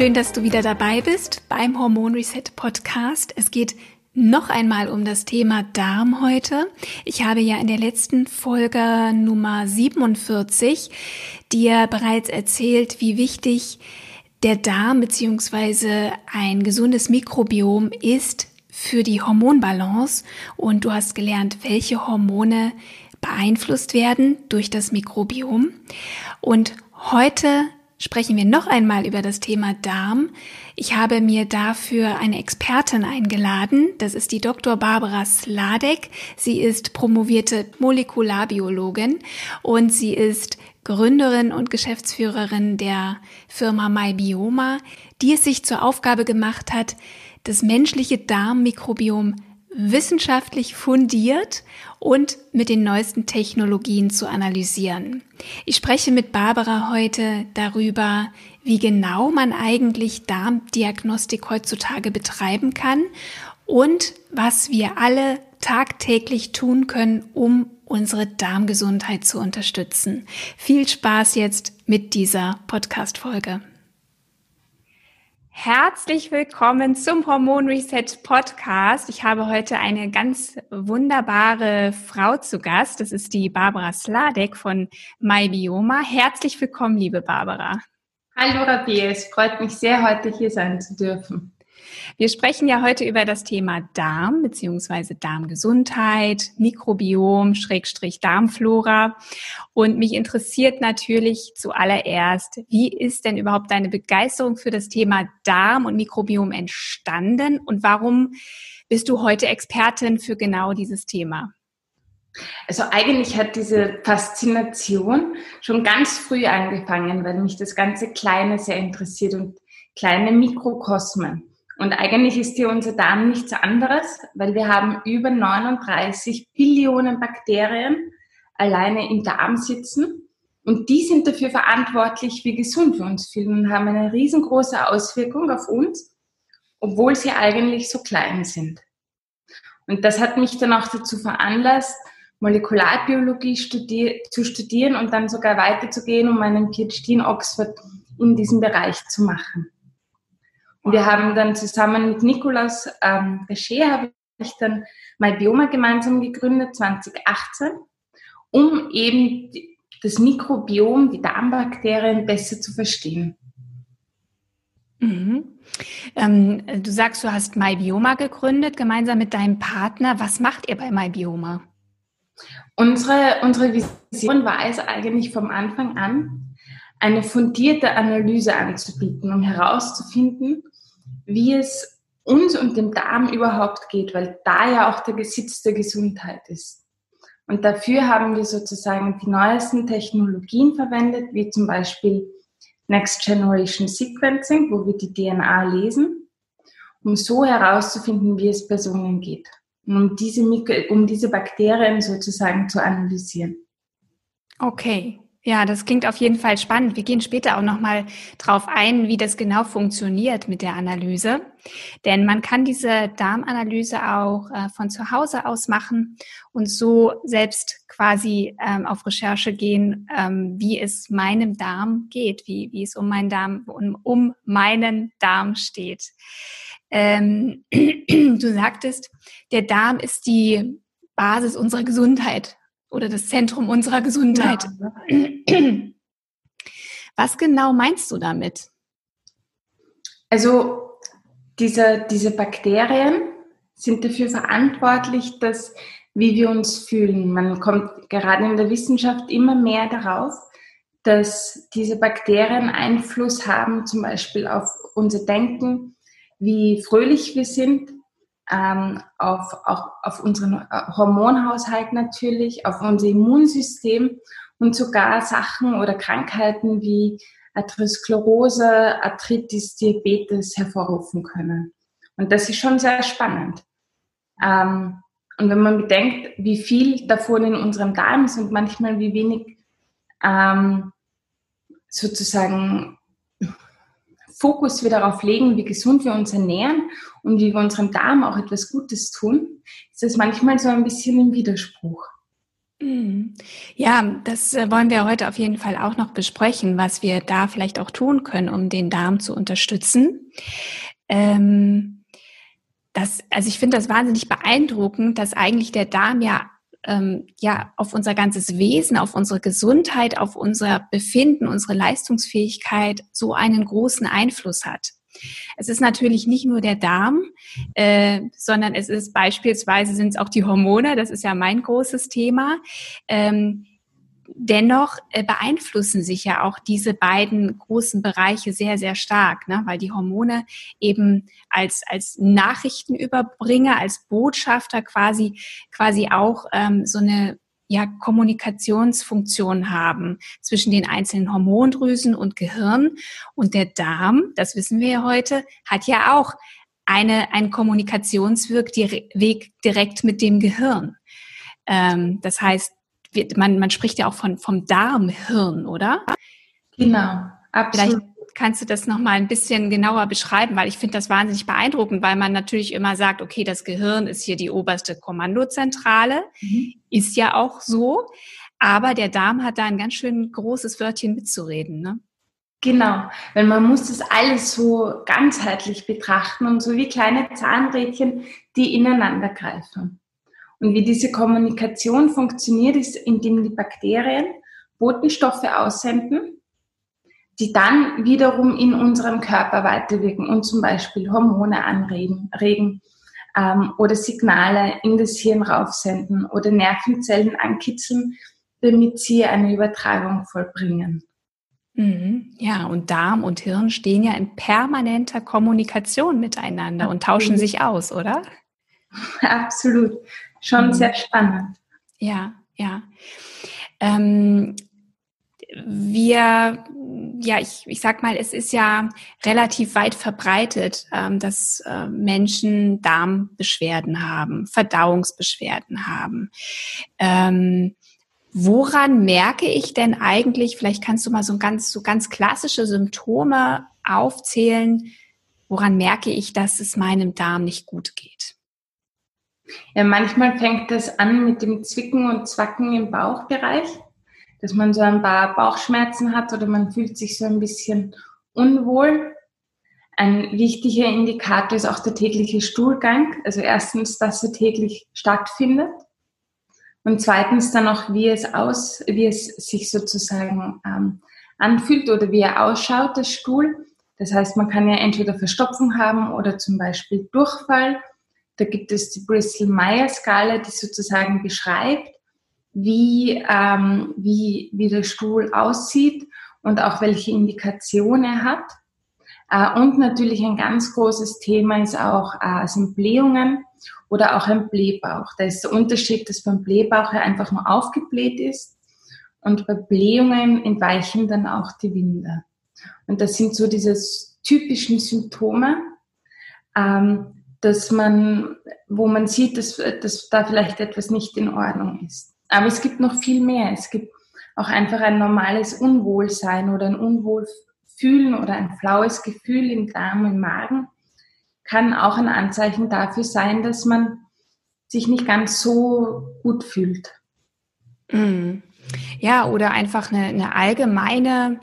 Schön, dass du wieder dabei bist beim Hormon Reset Podcast. Es geht noch einmal um das Thema Darm heute. Ich habe ja in der letzten Folge Nummer 47 dir bereits erzählt, wie wichtig der Darm bzw. ein gesundes Mikrobiom ist für die Hormonbalance und du hast gelernt, welche Hormone beeinflusst werden durch das Mikrobiom. Und heute sprechen wir noch einmal über das Thema Darm. Ich habe mir dafür eine Expertin eingeladen. Das ist die Dr. Barbara Sladek. Sie ist promovierte Molekularbiologin und sie ist Gründerin und Geschäftsführerin der Firma MyBioma, die es sich zur Aufgabe gemacht hat, das menschliche Darmmikrobiom wissenschaftlich fundiert und mit den neuesten Technologien zu analysieren. Ich spreche mit Barbara heute darüber, wie genau man eigentlich Darmdiagnostik heutzutage betreiben kann und was wir alle tagtäglich tun können, um unsere Darmgesundheit zu unterstützen. Viel Spaß jetzt mit dieser Podcast-Folge. Herzlich willkommen zum Hormon Reset Podcast. Ich habe heute eine ganz wunderbare Frau zu Gast. Das ist die Barbara Sladek von MyBioma. Herzlich willkommen, liebe Barbara. Hallo Rabbi, es freut mich sehr, heute hier sein zu dürfen. Wir sprechen ja heute über das Thema Darm bzw. Darmgesundheit, Mikrobiom, Schrägstrich Darmflora. Und mich interessiert natürlich zuallererst, wie ist denn überhaupt deine Begeisterung für das Thema Darm und Mikrobiom entstanden und warum bist du heute Expertin für genau dieses Thema? Also eigentlich hat diese Faszination schon ganz früh angefangen, weil mich das ganze Kleine sehr interessiert und kleine Mikrokosmen. Und eigentlich ist hier unser Darm nichts anderes, weil wir haben über 39 Billionen Bakterien alleine im Darm sitzen. Und die sind dafür verantwortlich, wie gesund wir uns fühlen und haben eine riesengroße Auswirkung auf uns, obwohl sie eigentlich so klein sind. Und das hat mich dann auch dazu veranlasst, Molekularbiologie studi zu studieren und dann sogar weiterzugehen, um meinen PhD in Oxford in diesem Bereich zu machen. Und wir haben dann zusammen mit Nicolas ähm, Recher, habe ich dann MyBioma gemeinsam gegründet, 2018, um eben das Mikrobiom, die Darmbakterien besser zu verstehen. Mhm. Ähm, du sagst, du hast MyBioma gegründet, gemeinsam mit deinem Partner. Was macht ihr bei MyBioma? Unsere, unsere Vision war es eigentlich vom Anfang an, eine fundierte Analyse anzubieten, um herauszufinden, wie es uns und dem Darm überhaupt geht, weil da ja auch der Besitz der Gesundheit ist. Und dafür haben wir sozusagen die neuesten Technologien verwendet, wie zum Beispiel Next Generation Sequencing, wo wir die DNA lesen, um so herauszufinden, wie es Personen geht. Um diese, um diese Bakterien sozusagen zu analysieren. Okay, ja, das klingt auf jeden Fall spannend. Wir gehen später auch nochmal drauf ein, wie das genau funktioniert mit der Analyse. Denn man kann diese Darmanalyse auch äh, von zu Hause aus machen und so selbst quasi ähm, auf Recherche gehen, ähm, wie es meinem Darm geht, wie, wie es um meinen Darm, um, um meinen Darm steht. Ähm, du sagtest, der Darm ist die Basis unserer Gesundheit oder das Zentrum unserer Gesundheit. Ja. Was genau meinst du damit? Also diese, diese Bakterien sind dafür verantwortlich, dass wie wir uns fühlen. Man kommt gerade in der Wissenschaft immer mehr darauf, dass diese Bakterien Einfluss haben, zum Beispiel auf unser Denken, wie fröhlich wir sind, ähm, auf, auch auf unseren äh, Hormonhaushalt natürlich, auf unser Immunsystem und sogar Sachen oder Krankheiten wie Atherosklerose, Arthritis, Diabetes hervorrufen können. Und das ist schon sehr spannend. Ähm, und wenn man bedenkt, wie viel davon in unserem Darm ist und manchmal wie wenig ähm, sozusagen Fokus wir darauf legen, wie gesund wir uns ernähren und wie wir unserem Darm auch etwas Gutes tun, ist das manchmal so ein bisschen im Widerspruch. Mhm. Ja, das äh, wollen wir heute auf jeden Fall auch noch besprechen, was wir da vielleicht auch tun können, um den Darm zu unterstützen. Ähm, das, also ich finde das wahnsinnig beeindruckend, dass eigentlich der Darm ja ähm, ja auf unser ganzes Wesen, auf unsere Gesundheit, auf unser Befinden, unsere Leistungsfähigkeit so einen großen Einfluss hat. Es ist natürlich nicht nur der Darm, äh, sondern es ist beispielsweise sind es auch die Hormone. Das ist ja mein großes Thema. Ähm, dennoch äh, beeinflussen sich ja auch diese beiden großen Bereiche sehr, sehr stark, ne? weil die Hormone eben als, als Nachrichtenüberbringer, als Botschafter quasi, quasi auch ähm, so eine ja, Kommunikationsfunktion haben zwischen den einzelnen Hormondrüsen und Gehirn. Und der Darm, das wissen wir ja heute, hat ja auch eine, einen Kommunikationsweg direkt mit dem Gehirn. Ähm, das heißt, man, man spricht ja auch von, vom Darmhirn, oder? Genau, absolut. Vielleicht kannst du das nochmal ein bisschen genauer beschreiben, weil ich finde das wahnsinnig beeindruckend, weil man natürlich immer sagt, okay, das Gehirn ist hier die oberste Kommandozentrale, mhm. ist ja auch so, aber der Darm hat da ein ganz schön großes Wörtchen mitzureden, ne? Genau, weil man muss das alles so ganzheitlich betrachten und so wie kleine Zahnrädchen, die ineinander greifen. Und wie diese Kommunikation funktioniert, ist, indem die Bakterien Botenstoffe aussenden, die dann wiederum in unserem Körper weiterwirken und zum Beispiel Hormone anregen regen, ähm, oder Signale in das Hirn raufsenden oder Nervenzellen ankitzeln, damit sie eine Übertragung vollbringen. Mhm. Ja, und Darm und Hirn stehen ja in permanenter Kommunikation miteinander und tauschen sich aus, oder? Absolut schon mhm. sehr spannend. Ja, ja. Ähm, wir, ja, ich, ich sag mal, es ist ja relativ weit verbreitet, ähm, dass äh, Menschen Darmbeschwerden haben, Verdauungsbeschwerden haben. Ähm, woran merke ich denn eigentlich, vielleicht kannst du mal so ganz, so ganz klassische Symptome aufzählen, woran merke ich, dass es meinem Darm nicht gut geht? Ja, manchmal fängt das an mit dem Zwicken und Zwacken im Bauchbereich, dass man so ein paar Bauchschmerzen hat oder man fühlt sich so ein bisschen unwohl. Ein wichtiger Indikator ist auch der tägliche Stuhlgang. Also erstens, dass er täglich stattfindet. Und zweitens dann auch, wie es aus, wie es sich sozusagen ähm, anfühlt oder wie er ausschaut, das Stuhl. Das heißt, man kann ja entweder Verstopfung haben oder zum Beispiel Durchfall da gibt es die Bristol-Meyer-Skala, die sozusagen beschreibt, wie, ähm, wie, wie der Stuhl aussieht und auch welche Indikation er hat. Äh, und natürlich ein ganz großes Thema ist auch, äh, sind Blähungen oder auch ein Blähbauch. Da ist der Unterschied, dass beim Blähbauch er einfach nur aufgebläht ist und bei Blähungen entweichen dann auch die Winde. Und das sind so diese typischen Symptome. Ähm, dass man, wo man sieht, dass, dass da vielleicht etwas nicht in Ordnung ist. Aber es gibt noch viel mehr. Es gibt auch einfach ein normales Unwohlsein oder ein Unwohlfühlen oder ein flaues Gefühl im Darm, im Magen kann auch ein Anzeichen dafür sein, dass man sich nicht ganz so gut fühlt. Mhm. Ja, oder einfach eine, eine allgemeine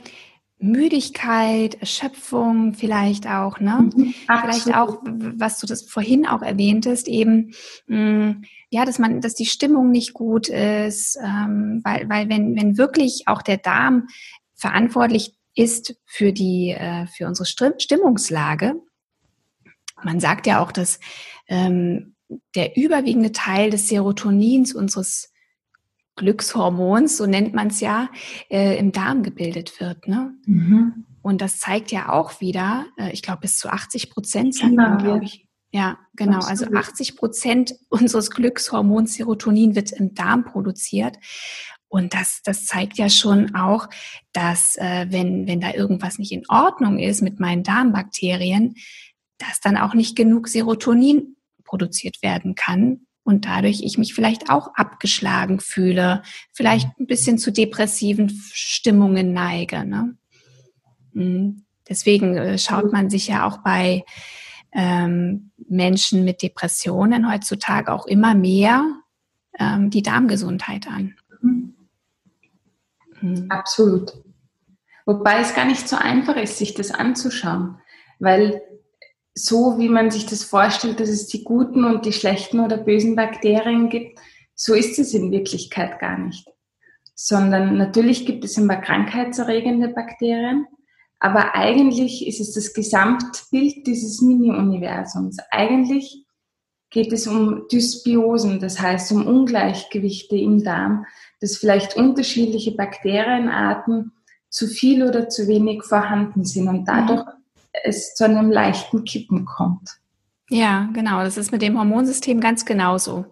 Müdigkeit, Erschöpfung vielleicht auch, ne? Mhm, vielleicht auch, was du das vorhin auch erwähntest, eben, mh, mm, ja, dass man, dass die Stimmung nicht gut ist, ähm, weil, weil wenn, wenn wirklich auch der Darm verantwortlich ist für die, äh, für unsere Stimmungslage, man sagt ja auch, dass ähm, der überwiegende Teil des Serotonins unseres Glückshormons, so nennt man es ja, äh, im Darm gebildet wird. Ne? Mhm. Und das zeigt ja auch wieder, äh, ich glaube, bis zu 80 Prozent, genau, glaube ich. Ja, genau. Also Absolut. Also 80 Prozent unseres Glückshormons Serotonin wird im Darm produziert. Und das, das zeigt ja schon auch, dass äh, wenn, wenn da irgendwas nicht in Ordnung ist mit meinen Darmbakterien, dass dann auch nicht genug Serotonin produziert werden kann und dadurch ich mich vielleicht auch abgeschlagen fühle, vielleicht ein bisschen zu depressiven Stimmungen neige. Ne? Hm, deswegen äh, schaut man sich ja auch bei ähm, Menschen mit Depressionen heutzutage auch immer mehr ähm, die Darmgesundheit an. Mhm. Mhm. Absolut. Wobei es gar nicht so einfach ist, sich das anzuschauen, weil so wie man sich das vorstellt, dass es die guten und die schlechten oder bösen Bakterien gibt, so ist es in Wirklichkeit gar nicht. Sondern natürlich gibt es immer krankheitserregende Bakterien, aber eigentlich ist es das Gesamtbild dieses Mini-Universums. Eigentlich geht es um Dysbiosen, das heißt um Ungleichgewichte im Darm, dass vielleicht unterschiedliche Bakterienarten zu viel oder zu wenig vorhanden sind und dadurch mhm. Es zu einem leichten Kippen kommt. Ja, genau. Das ist mit dem Hormonsystem ganz genauso.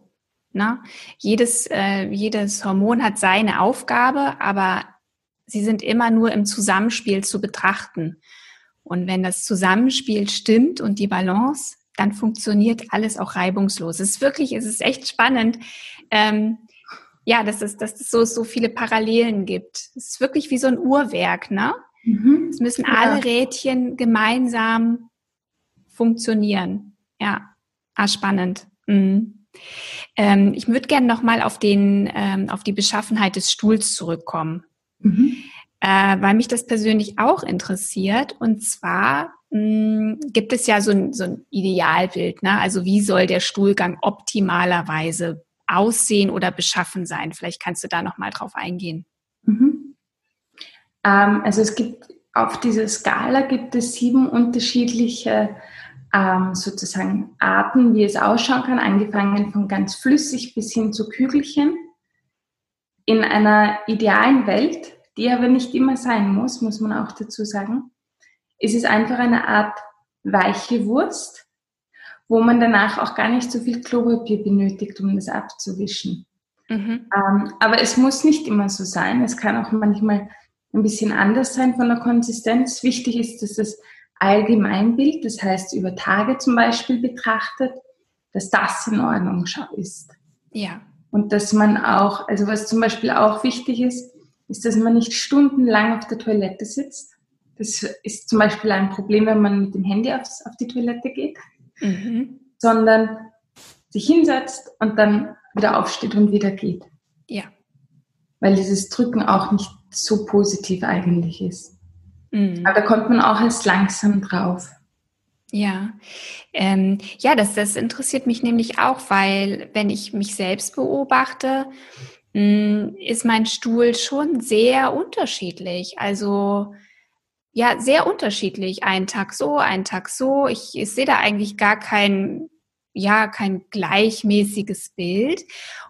Na? Jedes, äh, jedes Hormon hat seine Aufgabe, aber sie sind immer nur im Zusammenspiel zu betrachten. Und wenn das Zusammenspiel stimmt und die Balance, dann funktioniert alles auch reibungslos. Es ist wirklich, es ist echt spannend, ähm, ja, dass es, dass es so, so viele Parallelen gibt. Es ist wirklich wie so ein Uhrwerk, ne? Mhm. Es müssen ja. alle Rädchen gemeinsam funktionieren. Ja, ah, spannend. Mhm. Ähm, ich würde gerne nochmal auf den, ähm, auf die Beschaffenheit des Stuhls zurückkommen, mhm. äh, weil mich das persönlich auch interessiert. Und zwar mh, hm, gibt es ja so ein, so ein Idealbild, ne? Also wie soll der Stuhlgang optimalerweise aussehen oder beschaffen sein? Vielleicht kannst du da noch mal drauf eingehen. Ähm, also es gibt auf dieser Skala gibt es sieben unterschiedliche ähm, sozusagen Arten, wie es ausschauen kann, angefangen von ganz flüssig bis hin zu Kügelchen. In einer idealen Welt, die aber nicht immer sein muss, muss man auch dazu sagen, ist es einfach eine Art weiche Wurst, wo man danach auch gar nicht so viel Klopapier benötigt, um das abzuwischen. Mhm. Ähm, aber es muss nicht immer so sein. Es kann auch manchmal ein bisschen anders sein von der Konsistenz. Wichtig ist, dass das Allgemeinbild, das heißt über Tage zum Beispiel betrachtet, dass das in Ordnung ist. Ja. Und dass man auch, also was zum Beispiel auch wichtig ist, ist, dass man nicht stundenlang auf der Toilette sitzt. Das ist zum Beispiel ein Problem, wenn man mit dem Handy aufs, auf die Toilette geht mhm. sondern sich hinsetzt und dann wieder aufsteht und wieder geht. Ja. Weil dieses Drücken auch nicht so positiv eigentlich ist. Mhm. Aber da kommt man auch erst langsam drauf. Ja, ähm, ja, das, das interessiert mich nämlich auch, weil wenn ich mich selbst beobachte, mh, hm, ist mein Stuhl schon sehr unterschiedlich. Also ja sehr unterschiedlich. Einen Tag so, einen Tag so. Ich, ich sehe da eigentlich gar kein ja kein gleichmäßiges Bild.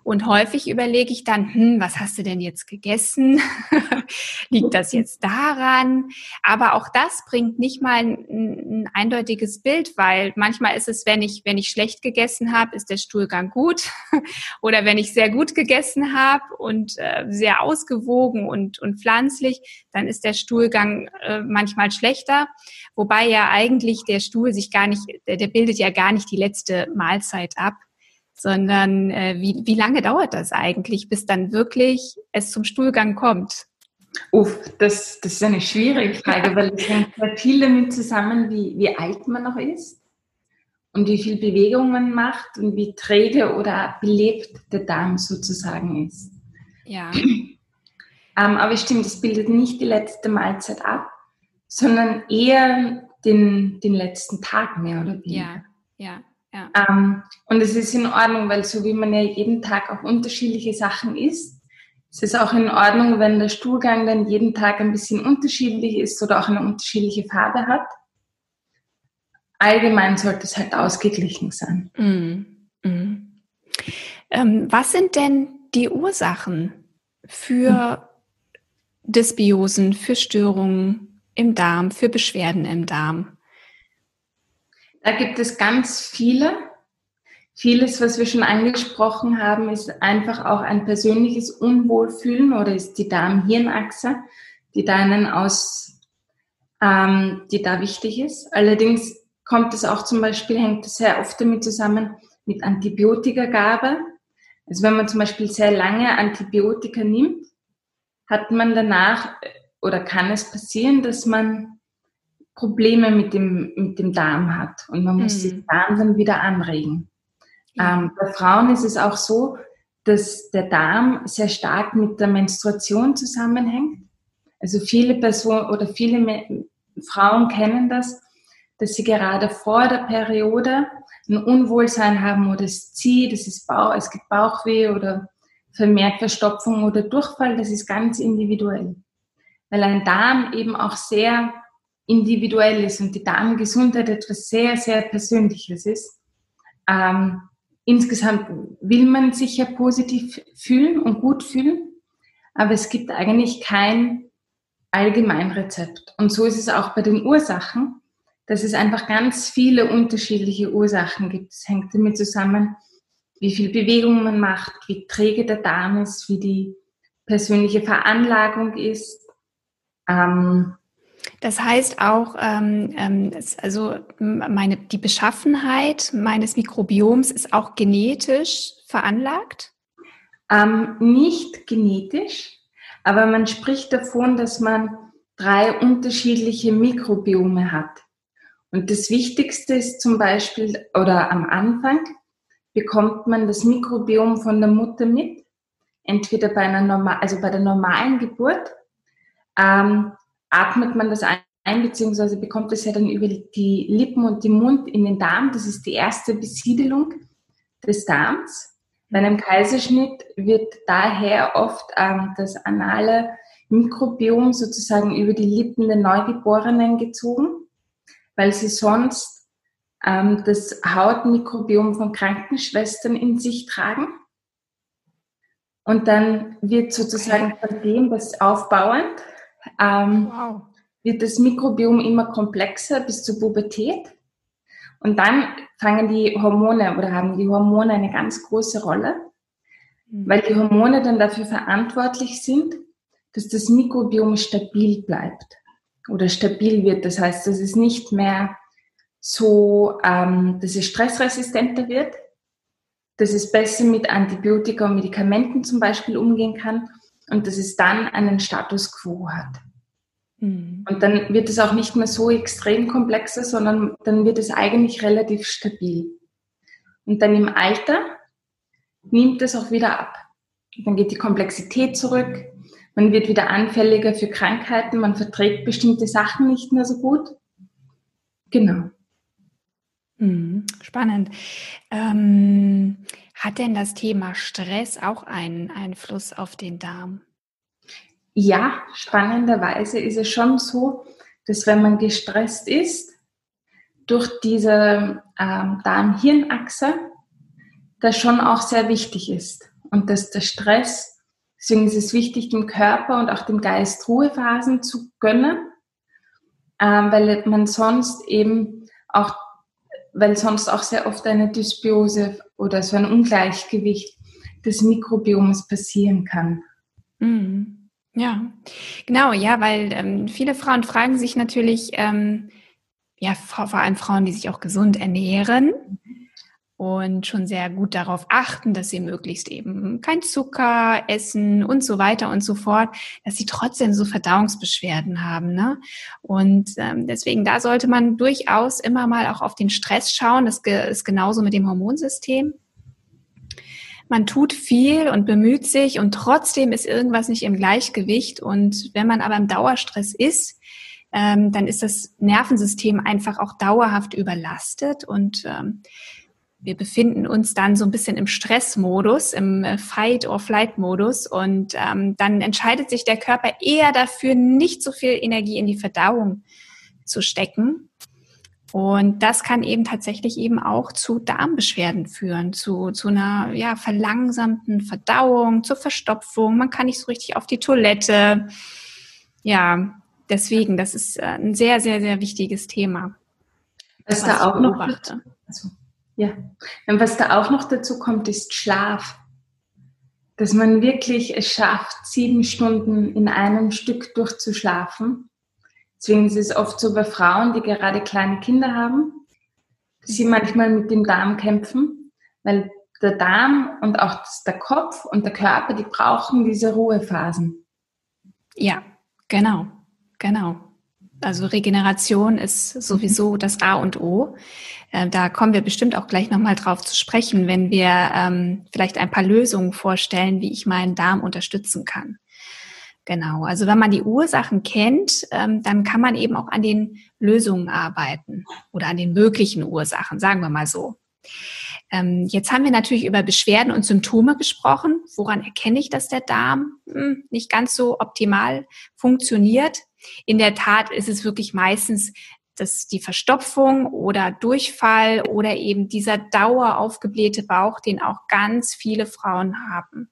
Und häufig überlege ich dann, hm, was hast du denn jetzt gegessen? Liegt das jetzt daran? Aber auch das bringt nicht mal ein, ein, eindeutiges Bild, weil manchmal ist es, wenn ich, wenn ich schlecht gegessen habe, ist der Stuhlgang gut. Oder wenn ich sehr gut gegessen habe und äh, sehr ausgewogen und, und pflanzlich, dann ist der Stuhlgang äh, manchmal schlechter. Wobei ja eigentlich der Stuhl sich gar nicht, der, der bildet ja gar nicht die letzte Mahlzeit ab, sondern äh, wie, wie lange dauert das eigentlich, bis dann wirklich es zum Stuhlgang kommt? Uff, das, das ist eine schwierige Frage, weil es hängt sehr viel damit zusammen, wie, wie alt man noch ist und wie viel Bewegung man macht und wie träge oder belebt der Darm sozusagen ist. Ja. Ähm, aber stimmt, es bildet nicht die letzte Mahlzeit ab, sondern eher den, den letzten Tag mehr oder weniger. Ja, ja. Ja. Ähm, und es ist in Ordnung, weil so wie man ja jeden Tag auch unterschiedliche Sachen isst, ist es auch in Ordnung, wenn der Stuhlgang dann jeden Tag ein bisschen unterschiedlich ist oder auch eine unterschiedliche Farbe hat. Allgemein sollte es halt ausgeglichen sein. Mm, mm. Ähm, was sind denn die Ursachen für Dysbiosen, für Störungen im Darm, für Beschwerden im Darm? Da gibt es ganz viele. Vieles, was wir schon angesprochen haben, ist einfach auch ein persönliches Unwohlfühlen oder ist die Darm-Hirn-Achse, die da einen aus, ähm, die da wichtig ist. Allerdings kommt es auch zum Beispiel, hängt es sehr oft damit zusammen mit Antibiotikagabe. Also wenn man zum Beispiel sehr lange Antibiotika nimmt, hat man danach oder kann es passieren, dass man Probleme mit dem, mit dem Darm hat und man muss mhm. den Darm dann wieder anregen. Ähm, bei Frauen ist es auch so, dass der Darm sehr stark mit der Menstruation zusammenhängt. Also viele Personen oder viele Me Frauen kennen das, dass sie gerade vor der Periode ein Unwohlsein haben oder es zieht, es ist Bauch, es gibt Bauchweh oder vermehrt Verstopfung oder Durchfall. Das ist ganz individuell, weil ein Darm eben auch sehr individuell ist und die Darmgesundheit etwas sehr, sehr Persönliches ist. Ähm, insgesamt will man sich ja positiv fühlen und gut fühlen, aber es gibt eigentlich kein Allgemeinrezept. Und so ist es auch bei den Ursachen, dass es einfach ganz viele unterschiedliche Ursachen gibt. Es hängt damit zusammen, wie viel Bewegung man macht, wie träge der Darm ist, wie die persönliche Veranlagung ist. Ähm, das heißt auch, ähm, ähm, also meine, die Beschaffenheit meines Mikrobioms ist auch genetisch veranlagt? Ähm, nicht genetisch, aber man spricht davon, dass man drei unterschiedliche Mikrobiome hat. Und das Wichtigste ist zum Beispiel, oder am Anfang bekommt man das Mikrobiom von der Mutter mit, entweder bei einer normal, also bei der normalen Geburt. Ähm, atmet man das ein, beziehungsweise bekommt es ja dann über die Lippen und den Mund in den Darm. Das ist die erste Besiedelung des Darms. Bei einem Kaiserschnitt wird daher oft ähm, das anale Mikrobiom sozusagen über die Lippen der Neugeborenen gezogen, weil sie sonst ähm, das Hautmikrobiom von Krankenschwestern in sich tragen. Und dann wird sozusagen von dem das aufbauend ähm, wow. wird das Mikrobiom immer komplexer bis zur Pubertät. Und dann fangen die Hormone oder haben die Hormone eine ganz große Rolle, mhm. weil die Hormone dann dafür verantwortlich sind, dass das Mikrobiom stabil bleibt oder stabil wird. Das heißt, dass es nicht mehr so, ähm, dass es stressresistenter wird, dass es besser mit Antibiotika und Medikamenten zum Beispiel umgehen kann und dass es dann einen Status quo hat. Mhm. Und dann wird es auch nicht mehr so extrem komplexer, sondern dann wird es eigentlich relativ stabil. Und dann im Alter nimmt es auch wieder ab. Dann geht die Komplexität zurück, man wird wieder anfälliger für Krankheiten, man verträgt bestimmte Sachen nicht mehr so gut. Genau. Mhm. Spannend. Ähm, hat denn das Thema Stress auch einen Einfluss auf den Darm? Ja, spannenderweise ist es schon so, dass wenn man gestresst ist, durch diese ähm, Darm-Hirn-Achse, das schon auch sehr wichtig ist. Und dass der Stress, deswegen ist es wichtig, dem Körper und auch dem Geist Ruhephasen zu gönnen, ähm, weil man sonst eben auch weil sonst auch sehr oft eine Dysbiose oder so ein Ungleichgewicht des Mikrobioms passieren kann. Mhm. Ja, genau, ja, weil ähm, viele Frauen fragen sich natürlich, ähm, ja, vor, vor allem Frauen, die sich auch gesund ernähren, und schon sehr gut darauf achten, dass sie möglichst eben kein Zucker essen und so weiter und so fort, dass sie trotzdem so Verdauungsbeschwerden haben. Ne? Und ähm, deswegen, da sollte man durchaus immer mal auch auf den Stress schauen. Das ist genauso mit dem Hormonsystem. Man tut viel und bemüht sich und trotzdem ist irgendwas nicht im Gleichgewicht. Und wenn man aber im Dauerstress ist, ähm, dann ist das Nervensystem einfach auch dauerhaft überlastet und ähm, wir befinden uns dann so ein bisschen im Stressmodus, im äh, Fight-or-Flight-Modus und ähm, dann entscheidet sich der Körper eher dafür, nicht so viel Energie in die Verdauung zu stecken. Und das kann eben tatsächlich eben auch zu Darmbeschwerden führen, zu, zu einer ja, verlangsamten Verdauung, zur Verstopfung. Man kann nicht so richtig auf die Toilette. Ja, deswegen, das ist äh, ein sehr, sehr, sehr wichtiges Thema. Was, was da auch noch, also Ja, und was da auch noch dazu kommt, ist Schlaf. Dass man wirklich es schafft, sieben Stunden in einem Stück durchzuschlafen. Deswegen ist es oft so bei Frauen, die gerade kleine Kinder haben, dass sie manchmal mit dem Darm kämpfen, weil der Darm und auch der Kopf und der Körper, die brauchen diese Ruhephasen. Ja, genau, genau. Also Regeneration ist sowieso das A und O. Äh, da kommen wir bestimmt auch gleich nochmal drauf zu sprechen, wenn wir ähm, vielleicht ein paar Lösungen vorstellen, wie ich meinen Darm unterstützen kann. Genau, also wenn man die Ursachen kennt, ähm, dann kann man eben auch an den Lösungen arbeiten oder an den möglichen Ursachen, sagen wir mal so. Ähm, jetzt haben wir natürlich über Beschwerden und Symptome gesprochen. Woran erkenne ich, dass der Darm hm, nicht ganz so optimal funktioniert? In der Tat ist es wirklich meistens dass die Verstopfung oder Durchfall oder eben dieser dauer aufgeblähte Bauch, den auch ganz viele Frauen haben.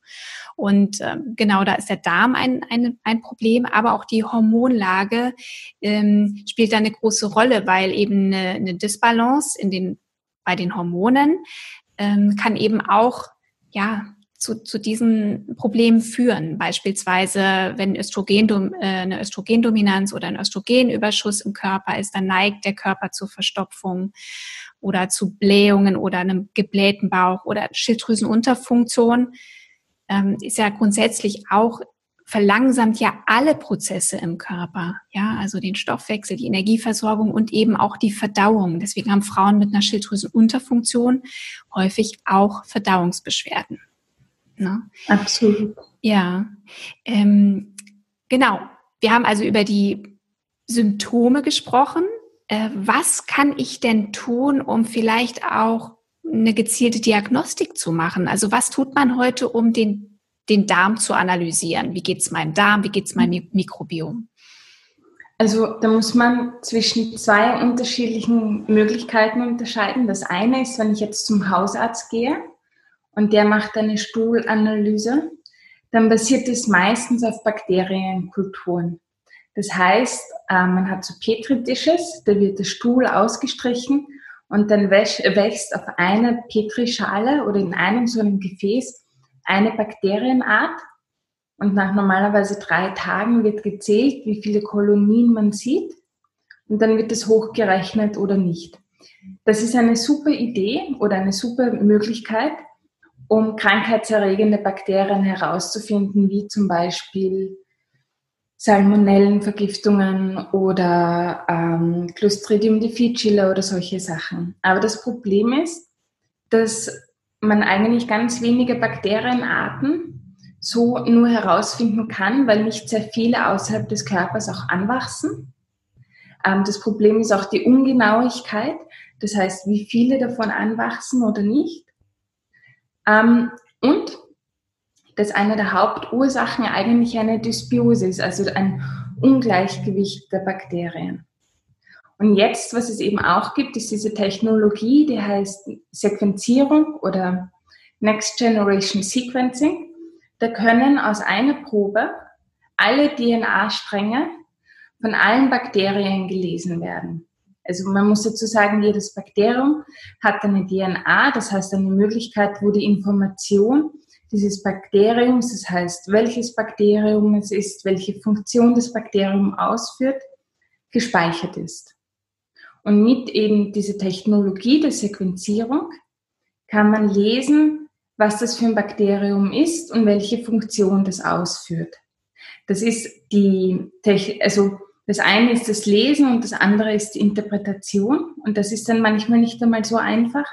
Und ähm, genau, da ist der Darm ein, ein, ein Problem, aber auch die Hormonlage ähm, spielt da eine große Rolle, weil eben eine, eine Disbalance in den, bei den Hormonen ähm, kann eben auch ja, zu, zu diesen Problemen führen. Beispielsweise, wenn Östrogen, äh, eine Östrogendominanz oder ein Östrogenüberschuss im Körper ist, dann neigt der Körper zur Verstopfung oder zu Blähungen oder einem geblähten Bauch oder Schilddrüsenunterfunktion. Ähm, ist ja grundsätzlich auch verlangsamt ja alle Prozesse im Körper, ja, also den Stoffwechsel, die Energieversorgung und eben auch die Verdauung. Deswegen haben Frauen mit einer Schilddrüsenunterfunktion häufig auch Verdauungsbeschwerden. Ne? Absolut. Ja, ähm, genau. Wir haben also über die Symptome gesprochen. Äh, was kann ich denn tun, um vielleicht auch eine gezielte Diagnostik zu machen? Also was tut man heute, um den, den Darm zu analysieren? Wie geht es meinem Darm? Wie geht es meinem Mikrobiom? Also da muss man zwischen zwei unterschiedlichen Möglichkeiten unterscheiden. Das eine ist, wenn ich jetzt zum Hausarzt gehe und der macht eine Stuhlanalyse, dann basiert es meistens auf Bakterienkulturen. Das heißt, äh, man hat so Petri-Dishes, da wird der Stuhl ausgestrichen und dann wächst auf einer Petrischale oder in einem so einem Gefäß eine Bakterienart und nach normalerweise drei Tagen wird gezählt, wie viele Kolonien man sieht und dann wird es hochgerechnet oder nicht. Das ist eine super Idee oder eine super Möglichkeit, um krankheitserregende Bakterien herauszufinden, wie zum Beispiel Salmonellenvergiftungen oder ähm, Clostridium difficile oder solche Sachen. Aber das Problem ist, dass man eigentlich ganz wenige Bakterienarten so nur herausfinden kann, weil nicht sehr viele außerhalb des Körpers auch anwachsen. Ähm, das Problem ist auch die Ungenauigkeit, das heißt, wie viele davon anwachsen oder nicht. Ähm, und dass eine der Hauptursachen eigentlich eine Dysbiose ist, also ein Ungleichgewicht der Bakterien. Und jetzt, was es eben auch gibt, ist diese Technologie, die heißt Sequenzierung oder Next Generation Sequencing. Da können aus einer Probe alle DNA-Stränge von allen Bakterien gelesen werden. Also man muss dazu sagen, jedes Bakterium hat eine DNA, das heißt eine Möglichkeit, wo die Information dieses Bakteriums, das heißt welches Bakterium es ist, welche Funktion das Bakterium ausführt, gespeichert ist. Und mit eben dieser Technologie der Sequenzierung kann man lesen, was das für ein Bakterium ist und welche Funktion das ausführt. Das ist die, also das eine ist das Lesen und das andere ist die Interpretation. Und das ist dann manchmal nicht einmal so einfach,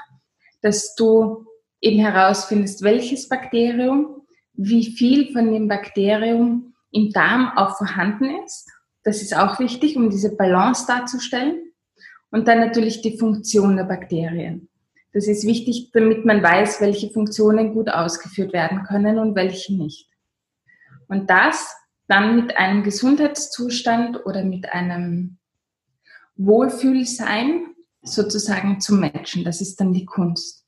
dass du eben herausfindest, welches Bakterium, wie viel von dem Bakterium im Darm auch vorhanden ist. Das ist auch wichtig, um diese Balance darzustellen. Und dann natürlich die Funktion der Bakterien. Das ist wichtig, damit man weiß, welche Funktionen gut ausgeführt werden können und welche nicht. Und das dann mit einem Gesundheitszustand oder mit einem Wohlfühlsein sozusagen zu matchen. Das ist dann die Kunst.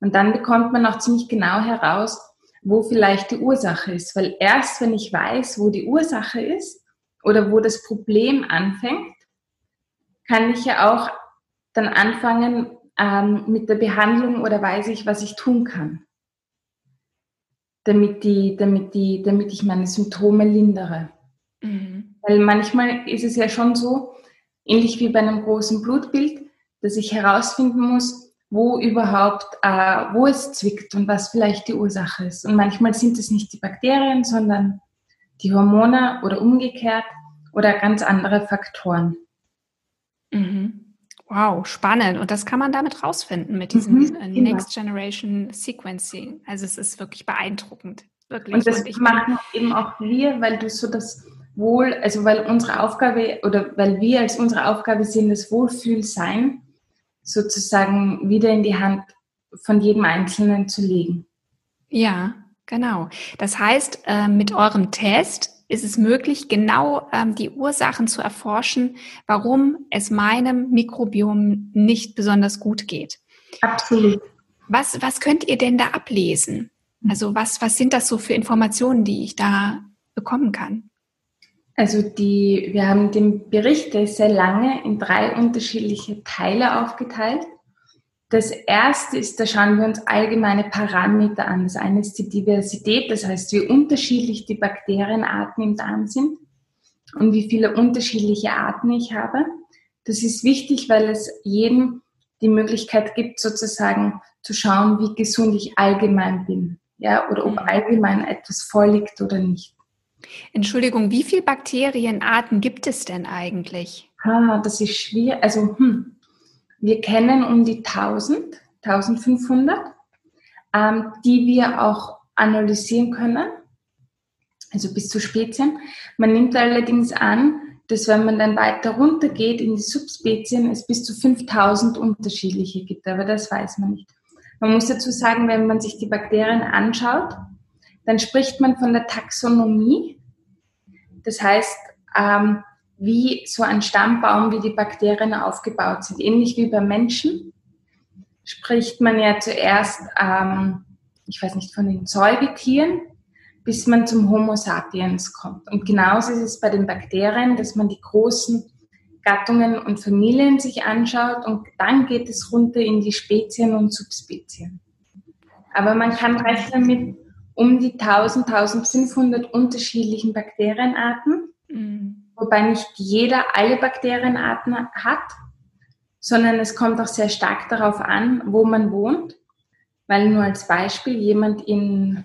Und dann bekommt man auch ziemlich genau heraus, wo vielleicht die Ursache ist. Weil erst wenn ich weiß, wo die Ursache ist oder wo das Problem anfängt, kann ich ja auch dann anfangen, ähm, mit der Behandlung oder weiß ich, was ich tun kann, damit, die, damit, die, damit ich meine Symptome lindere. Mhm. Weil manchmal ist es ja schon so, ähnlich wie bei einem großen Blutbild, dass ich herausfinden muss, wo überhaupt, äh, wo es zwickt und was vielleicht die Ursache ist. Und manchmal sind es nicht die Bakterien, sondern die Hormone oder umgekehrt oder ganz andere Faktoren. Mhm. Wow, spannend. Und das kann man damit rausfinden mit diesem mhm, äh, genau. Next Generation Sequencing. Also es ist wirklich beeindruckend. Wirklich. Und das und machen eben auch wir, weil du so das Wohl, also weil unsere Aufgabe oder weil wir als unsere Aufgabe sehen, das Wohlfühlsein sozusagen wieder in die Hand von jedem Einzelnen zu legen. Ja, genau. Das heißt, äh, mit eurem Test ist es möglich, genau ähm, die Ursachen zu erforschen, warum es meinem Mikrobiom nicht besonders gut geht. Absolut. Was, was könnt ihr denn da ablesen? Also was, was sind das so für Informationen, die ich da bekommen kann? Also die, wir haben den Bericht, der ist sehr lange in drei unterschiedliche Teile aufgeteilt. Das erste ist, da schauen wir uns allgemeine Parameter an. Das eine ist die Diversität, das heißt, wie unterschiedlich die Bakterienarten im Darm sind und wie viele unterschiedliche Arten ich habe. Das ist wichtig, weil es jedem die Möglichkeit gibt, sozusagen zu schauen, wie gesund ich allgemein bin. Ja, oder ob mhm. allgemein etwas vorliegt oder nicht. Entschuldigung, wie viele Bakterienarten gibt es denn eigentlich? Ah, das ist schwierig. Also, hm, wir kennen um die 1000, 1500, ähm, die wir auch analysieren können, also bis zu Spezien. Man nimmt allerdings an, dass wenn man dann weiter runter geht in die Subspezien, es bis zu 5000 unterschiedliche gibt, aber das weiß man nicht. Man muss dazu sagen, wenn man sich die Bakterien anschaut, dann spricht man von der Taxonomie. Das heißt, ähm, wie so ein Stammbaum, wie die Bakterien aufgebaut sind. Ähnlich wie beim Menschen spricht man ja zuerst, ähm, ich weiß nicht, von den Säugetieren, bis man zum Homo sapiens kommt. Und genauso ist es bei den Bakterien, dass man die großen Gattungen und Familien sich anschaut und dann geht es runter in die Spezien und Subspezien. Aber man kann rechnen mit um die 1000, 1500 unterschiedlichen Bakterienarten, mhm. Wobei nicht jeder alle Bakterienarten hat, sondern es kommt auch sehr stark darauf an, wo man wohnt. Weil nur als Beispiel jemand in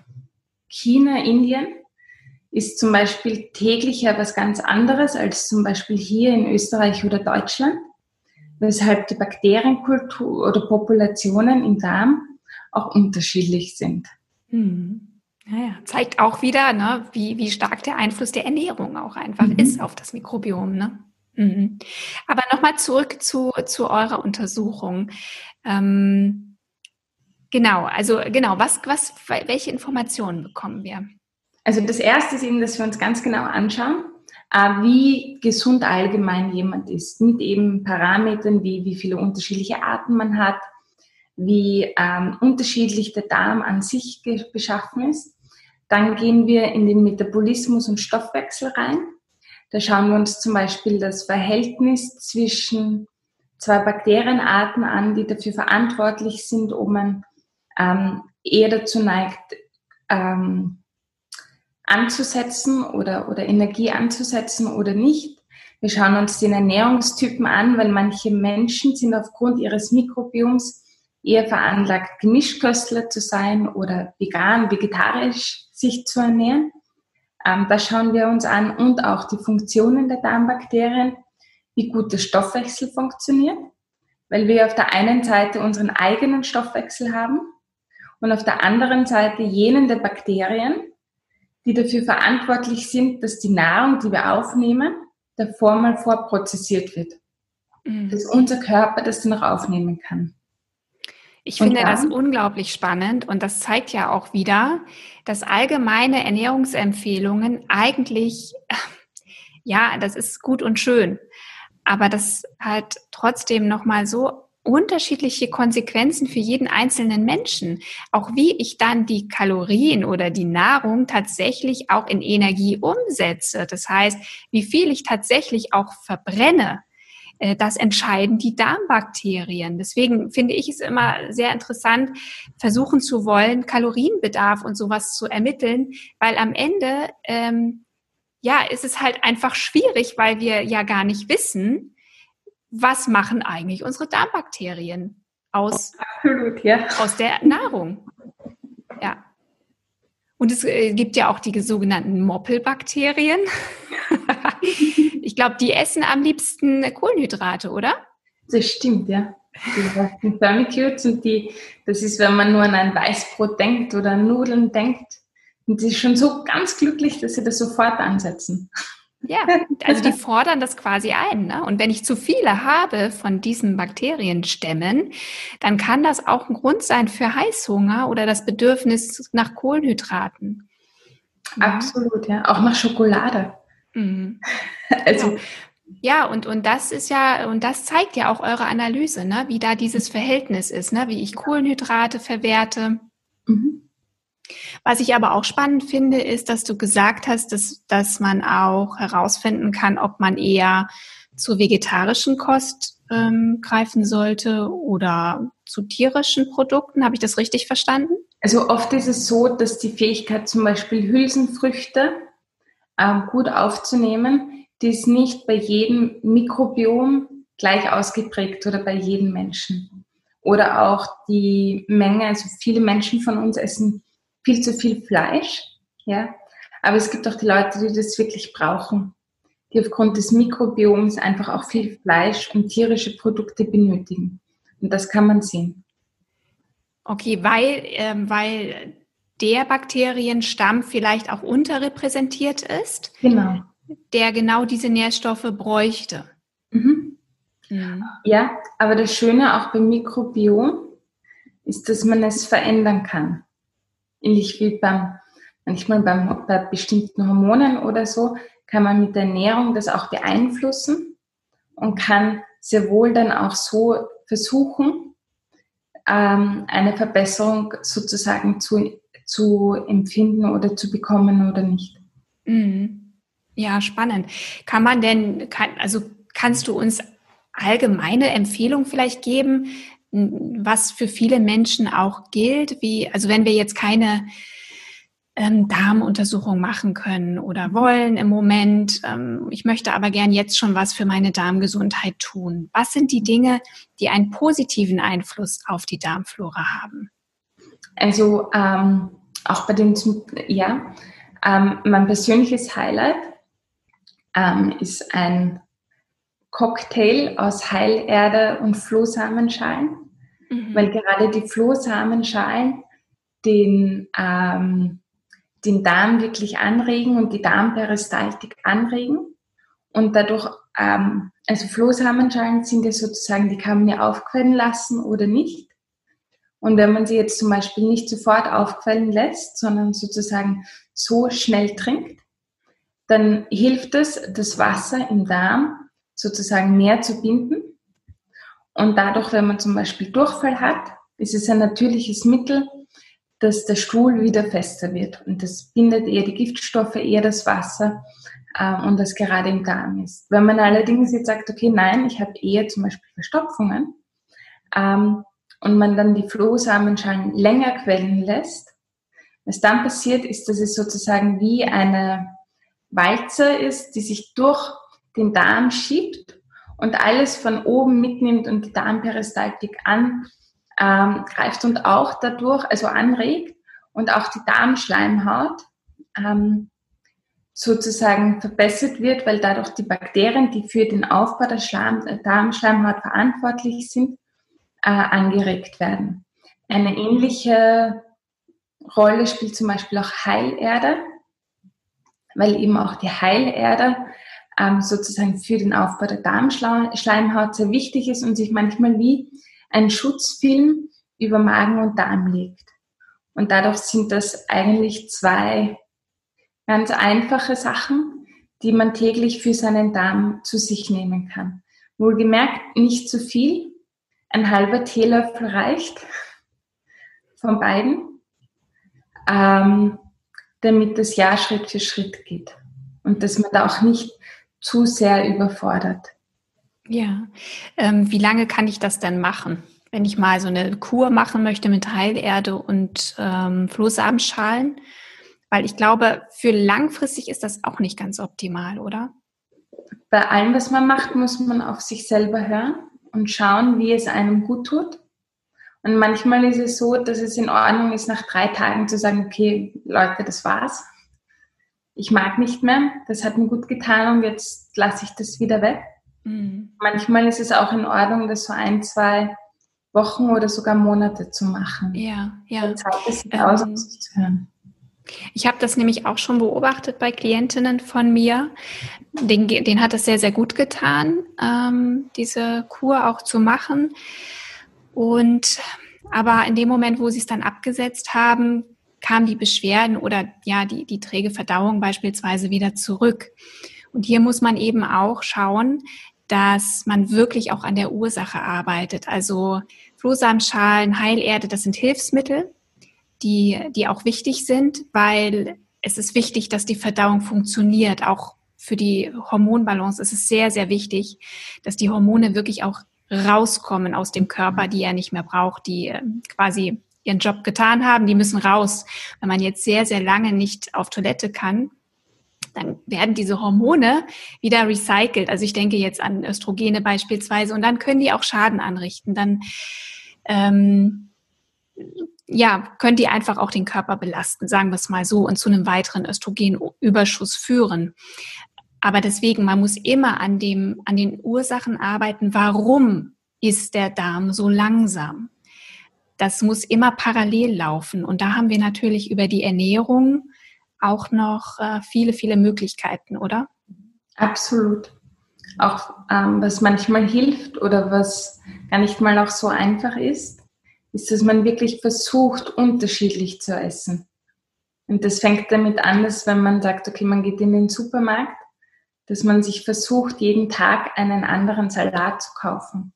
China, Indien, ist zum Beispiel täglich ja was ganz anderes als zum Beispiel hier in Österreich oder Deutschland, weshalb die Bakterienkultur oder Populationen im Darm auch unterschiedlich sind. Mhm. Naja, zeigt auch wieder, ne, wie, wie stark der Einfluss der Ernährung auch einfach mhm. ist auf das Mikrobiom. Ne? Mhm. Aber nochmal zurück zu, zu eurer Untersuchung. Ähm, genau, also genau, was, was, welche Informationen bekommen wir? Also das erste ist eben, dass wir uns ganz genau anschauen, äh, wie gesund allgemein jemand ist, mit eben Parametern wie wie viele unterschiedliche Arten man hat, wie ähm, unterschiedlich der Darm an sich beschaffen ist. Dann gehen wir in den Metabolismus und Stoffwechsel rein. Da schauen wir uns zum Beispiel das Verhältnis zwischen zwei Bakterienarten an, die dafür verantwortlich sind, ob man ähm, eher dazu neigt, ähm, anzusetzen oder, oder Energie anzusetzen oder nicht. Wir schauen uns den Ernährungstypen an, weil manche Menschen sind aufgrund ihres Mikrobioms eher veranlagt, Gemischköstler zu sein oder vegan, vegetarisch sich zu ernähren. Ähm, das schauen wir uns an und auch die Funktionen der Darmbakterien, wie gut der Stoffwechsel funktioniert, weil wir auf der einen Seite unseren eigenen Stoffwechsel haben und auf der anderen Seite jenen der Bakterien, die dafür verantwortlich sind, dass die Nahrung, die wir aufnehmen, davor mal vorprozessiert wird. Mhm. Dass unser Körper das dann auch aufnehmen kann. Ich finde das unglaublich spannend und das zeigt ja auch wieder, dass allgemeine Ernährungsempfehlungen eigentlich, ja, das ist gut und schön, aber das hat trotzdem nochmal so unterschiedliche Konsequenzen für jeden einzelnen Menschen. Auch wie ich dann die Kalorien oder die Nahrung tatsächlich auch in Energie umsetze. Das heißt, wie viel ich tatsächlich auch verbrenne das entscheiden die Darmbakterien. Deswegen finde ich es immer sehr interessant, versuchen zu wollen, Kalorienbedarf und sowas zu ermitteln, weil am Ende ähm, ja ist es halt einfach schwierig, weil wir ja gar nicht wissen, was machen eigentlich unsere Darmbakterien aus, Absolut, ja. aus der Nahrung. Ja. Und es äh, gibt ja auch die sogenannten Moppelbakterien. ich glaube, die essen am liebsten Kohlenhydrate, oder? Das stimmt, ja. Die Vermicutes und die, das ist, wenn man nur an ein Weißbrot denkt oder an Nudeln denkt, und die sind schon so ganz glücklich, dass sie das sofort ansetzen. Ja, also die fordern das quasi ein. Ne? Und wenn ich zu viele habe von diesen Bakterienstämmen, dann kann das auch ein Grund sein für Heißhunger oder das Bedürfnis nach Kohlenhydraten. Absolut, ja. Auch nach Schokolade. Mhm. Also. Ja, und, und das ist ja, und das zeigt ja auch eure Analyse, ne? wie da dieses Verhältnis ist, ne? wie ich Kohlenhydrate verwerte. Mhm. Was ich aber auch spannend finde, ist, dass du gesagt hast, dass, dass man auch herausfinden kann, ob man eher zur vegetarischen Kost ähm, greifen sollte oder zu tierischen Produkten. Habe ich das richtig verstanden? Also oft ist es so, dass die Fähigkeit zum Beispiel Hülsenfrüchte ähm, gut aufzunehmen, die ist nicht bei jedem Mikrobiom gleich ausgeprägt oder bei jedem Menschen. Oder auch die Menge, also viele Menschen von uns essen viel zu viel Fleisch, ja. Aber es gibt auch die Leute, die das wirklich brauchen, die aufgrund des Mikrobioms einfach auch viel Fleisch und tierische Produkte benötigen. Und das kann man sehen. Okay, weil, ähm, weil der Bakterienstamm vielleicht auch unterrepräsentiert ist, genau. der genau diese Nährstoffe bräuchte. Mhm. Mhm. Ja, aber das Schöne auch beim Mikrobiom ist, dass man es verändern kann ähnlich wie beim, manchmal beim, bei bestimmten Hormonen oder so, kann man mit der Ernährung das auch beeinflussen und kann sehr wohl dann auch so versuchen, ähm, eine Verbesserung sozusagen zu, zu empfinden oder zu bekommen oder nicht. Mhm. Ja, spannend. Kann man denn, kann, also kannst du uns allgemeine Empfehlungen vielleicht geben, was für viele Menschen auch gilt, wie, also wenn wir jetzt keine ähm, Darmuntersuchung machen können oder wollen im Moment, ähm, ich möchte aber gern jetzt schon was für meine Darmgesundheit tun. Was sind die Dinge, die einen positiven Einfluss auf die Darmflora haben? Also ähm, auch bei den, ja, ähm, mein persönliches Highlight ähm, ist ein Cocktail aus Heilerde und Flohsamenschalen, mhm. weil gerade die Flohsamenschalen den, ähm, den Darm wirklich anregen und die Darmperistaltik anregen und dadurch, ähm, also Flohsamenschalen sind ja sozusagen, die kann man ja aufquellen lassen oder nicht. Und wenn man sie jetzt zum Beispiel nicht sofort aufquellen lässt, sondern sozusagen so schnell trinkt, dann hilft es, das Wasser im Darm sozusagen mehr zu binden. Und dadurch, wenn man zum Beispiel Durchfall hat, ist es ein natürliches Mittel, dass der Stuhl wieder fester wird. Und das bindet eher die Giftstoffe, eher das Wasser äh, und das gerade im Darm ist. Wenn man allerdings jetzt sagt, okay, nein, ich habe eher zum Beispiel Verstopfungen ähm, und man dann die Flohsamenschalen länger quellen lässt, was dann passiert, ist, dass es sozusagen wie eine Walze ist, die sich durch den Darm schiebt und alles von oben mitnimmt und die Darmperistaltik angreift ähm, und auch dadurch, also anregt und auch die Darmschleimhaut ähm, sozusagen verbessert wird, weil dadurch die Bakterien, die für den Aufbau der Schleim, Darmschleimhaut verantwortlich sind, äh, angeregt werden. Eine ähnliche Rolle spielt zum Beispiel auch Heilerde, weil eben auch die Heilerde ähm, sozusagen für den Aufbau der Darmschleimhaut sehr wichtig ist und sich manchmal wie ein Schutzfilm über Magen und Darm legt. Und dadurch sind das eigentlich zwei ganz einfache Sachen, die man täglich für seinen Darm zu sich nehmen kann. Wohlgemerkt nicht zu viel, ein halber Teelöffel reicht von beiden, ähm, damit das Jahr Schritt für Schritt geht und dass man da auch nicht zu sehr überfordert. Ja. Ähm, wie lange kann ich das denn machen? Wenn ich mal so eine Kur machen möchte mit Heilerde und ähm, Flohsamenschalen, weil ich glaube, für langfristig ist das auch nicht ganz optimal, oder? Bei allem, was man macht, muss man auf sich selber hören und schauen, wie es einem gut tut. Und manchmal ist es so, dass es in Ordnung ist, nach drei Tagen zu sagen, okay, Leute, das war's. Ich mag nicht mehr, das hat mir gut getan und jetzt lasse ich das wieder weg. Mhm. Manchmal ist es auch in Ordnung, das so ein, zwei Wochen oder sogar Monate zu machen. Ja, ja. Zeit ist ähm, aus, um sich zu hören. Ich habe das nämlich auch schon beobachtet bei Klientinnen von mir. Den, den hat es sehr, sehr gut getan, ähm, diese Kur auch zu machen. Und aber in dem Moment, wo sie es dann abgesetzt haben, kamen die Beschwerden oder ja, die, die träge Verdauung beispielsweise wieder zurück. Und hier muss man eben auch schauen, dass man wirklich auch an der Ursache arbeitet. Also Flohsamenschalen, Heilerde, das sind Hilfsmittel, die, die auch wichtig sind, weil es ist wichtig, dass die Verdauung funktioniert. Auch für die Hormonbalance ist es sehr, sehr wichtig, dass die Hormone wirklich auch rauskommen aus dem Körper, die er nicht mehr braucht, die äh, quasi ihren Job getan haben, die müssen raus. Wenn man jetzt sehr, sehr lange nicht auf Toilette kann, dann werden diese Hormone wieder recycelt. Also ich denke jetzt an Östrogene beispielsweise und dann können die auch Schaden anrichten. Dann ähm, ja, können die einfach auch den Körper belasten, sagen wir es mal so, und zu einem weiteren Östrogenüberschuss führen. Aber deswegen, man muss immer an dem, an den Ursachen arbeiten. Warum ist der Darm so langsam? Das muss immer parallel laufen. Und da haben wir natürlich über die Ernährung auch noch äh, viele, viele Möglichkeiten, oder? Absolut. Auch ähm, was manchmal hilft oder was gar nicht mal auch so einfach ist, ist, dass man wirklich versucht, unterschiedlich zu essen. Und das fängt damit an, dass wenn man sagt, okay, man geht in den Supermarkt, dass man sich versucht, jeden Tag einen anderen Salat zu kaufen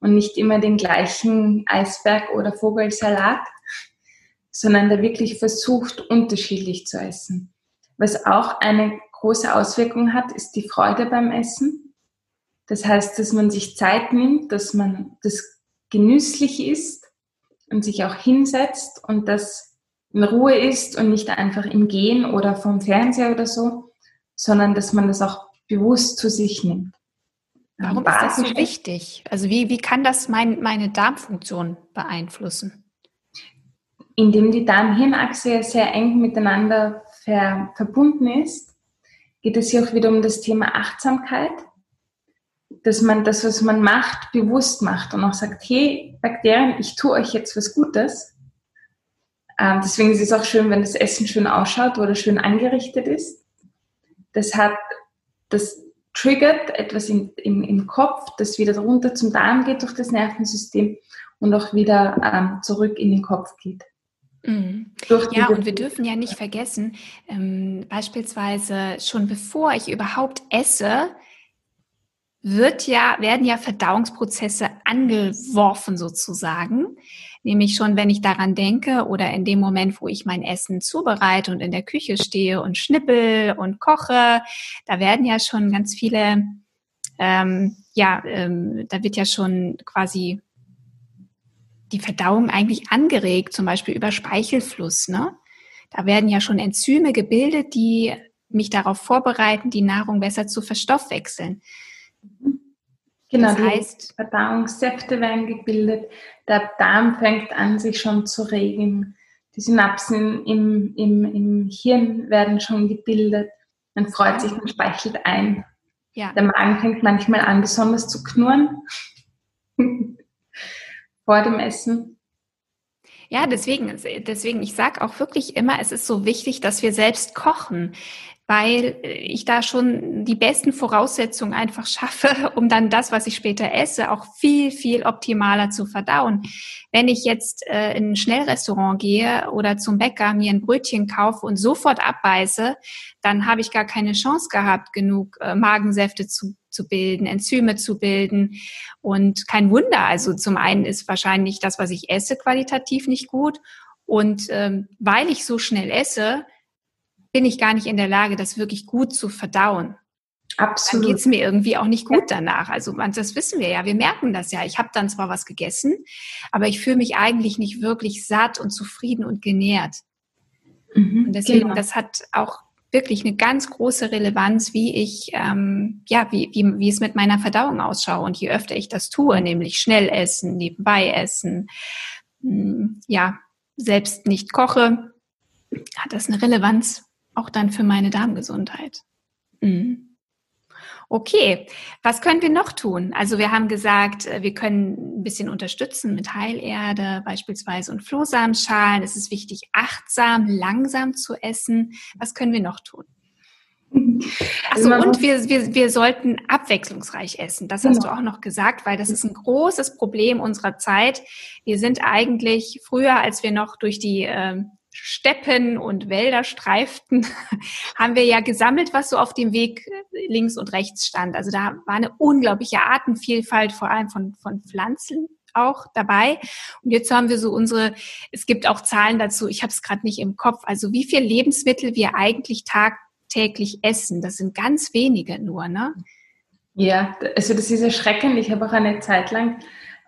und nicht immer den gleichen Eisberg oder Vogelsalat, sondern da wirklich versucht, unterschiedlich zu essen. Was auch eine große Auswirkung hat, ist die Freude beim Essen. Das heißt, dass man sich Zeit nimmt, dass man das genüsslich isst und sich auch hinsetzt und das in Ruhe ist und nicht einfach im Gehen oder vom Fernseher oder so, sondern dass man das auch bewusst zu sich nimmt. Warum ist das so wichtig? Also wie, wie kann das mein, meine Darmfunktion beeinflussen? indem die Darm-Hirn-Achse sehr eng miteinander ver verbunden ist, geht es hier auch wieder um das Thema Achtsamkeit, dass man das, was man macht, bewusst macht und auch sagt, hey Bakterien, ich tue euch jetzt was Gutes. Ähm, deswegen ist es auch schön, wenn das Essen schön ausschaut oder schön angerichtet ist. Das hat, das triggert etwas im, im, im Kopf, das wieder runter zum Darm geht durch das Nervensystem und auch wieder ähm, zurück in den Kopf geht. Mhm. Ja, und wir dürfen ja nicht vergessen, ähm, beispielsweise schon bevor ich überhaupt esse, wird ja, werden ja Verdauungsprozesse angeworfen sozusagen. Nämlich schon, wenn ich daran denke oder in dem Moment, wo ich mein Essen zubereite und in der Küche stehe und schnippel und koche, da werden ja schon ganz viele, ähm, ja, ähm, da wird ja schon quasi die Verdauung eigentlich angeregt, zum Beispiel über Speichelfluss. Ne? Da werden ja schon Enzyme gebildet, die mich darauf vorbereiten, die Nahrung besser zu verstoffwechseln. Genau, das heißt, Verdauungssäfte werden gebildet, der Darm fängt an, sich schon zu regen, die Synapsen im, im, im Hirn werden schon gebildet, man freut sich, man speichelt ein. Ja. Der Magen fängt manchmal an, besonders zu knurren vor dem Essen. Ja, deswegen, deswegen, ich sage auch wirklich immer, es ist so wichtig, dass wir selbst kochen weil ich da schon die besten Voraussetzungen einfach schaffe, um dann das, was ich später esse, auch viel, viel optimaler zu verdauen. Wenn ich jetzt äh, in ein Schnellrestaurant gehe oder zum Bäcker mir ein Brötchen kaufe und sofort abbeiße, dann habe ich gar keine Chance gehabt, genug äh, Magensäfte zu, zu bilden, Enzyme zu bilden. Und kein Wunder, also zum einen ist wahrscheinlich das, was ich esse, qualitativ nicht gut. Und ähm, weil ich so schnell esse, bin ich gar nicht in der Lage, das wirklich gut zu verdauen. Absolut. Dann geht es mir irgendwie auch nicht gut danach. Also das wissen wir ja, wir merken das ja. Ich habe dann zwar was gegessen, aber ich fühle mich eigentlich nicht wirklich satt und zufrieden und genährt. Mhm, und deswegen, genau. das hat auch wirklich eine ganz große Relevanz, wie ich, ähm, ja, wie, wie, wie es mit meiner Verdauung ausschaue. Und je öfter ich das tue, nämlich schnell essen, nebenbei essen, mh, hm, ja, selbst nicht koche, hat das eine Relevanz auch dann für meine Darmgesundheit. Mhm. Okay, was können wir noch tun? Also wir haben gesagt, äh, wir können ein bisschen unterstützen mit Heilerde beispielsweise und Flohsamenschalen. Es ist wichtig, achtsam, langsam zu essen. Was können wir noch tun? Achso, und wir, wir, wir sollten abwechslungsreich essen. Das hast genau. du auch noch gesagt, weil das ist ein großes Problem unserer Zeit. Wir sind eigentlich früher, als wir noch durch die äh, Steppen und Wälder streiften, haben wir ja gesammelt, was so auf dem Weg links und rechts stand. Also da war eine unglaubliche Artenvielfalt, vor allem von, von Pflanzen auch dabei. Und jetzt haben wir so unsere, es gibt auch Zahlen dazu, ich habe es gerade nicht im Kopf, also wie viel Lebensmittel wir eigentlich tagtäglich essen. Das sind ganz wenige nur, ne? Ja, also das ist erschreckend. Ich habe auch eine Zeit lang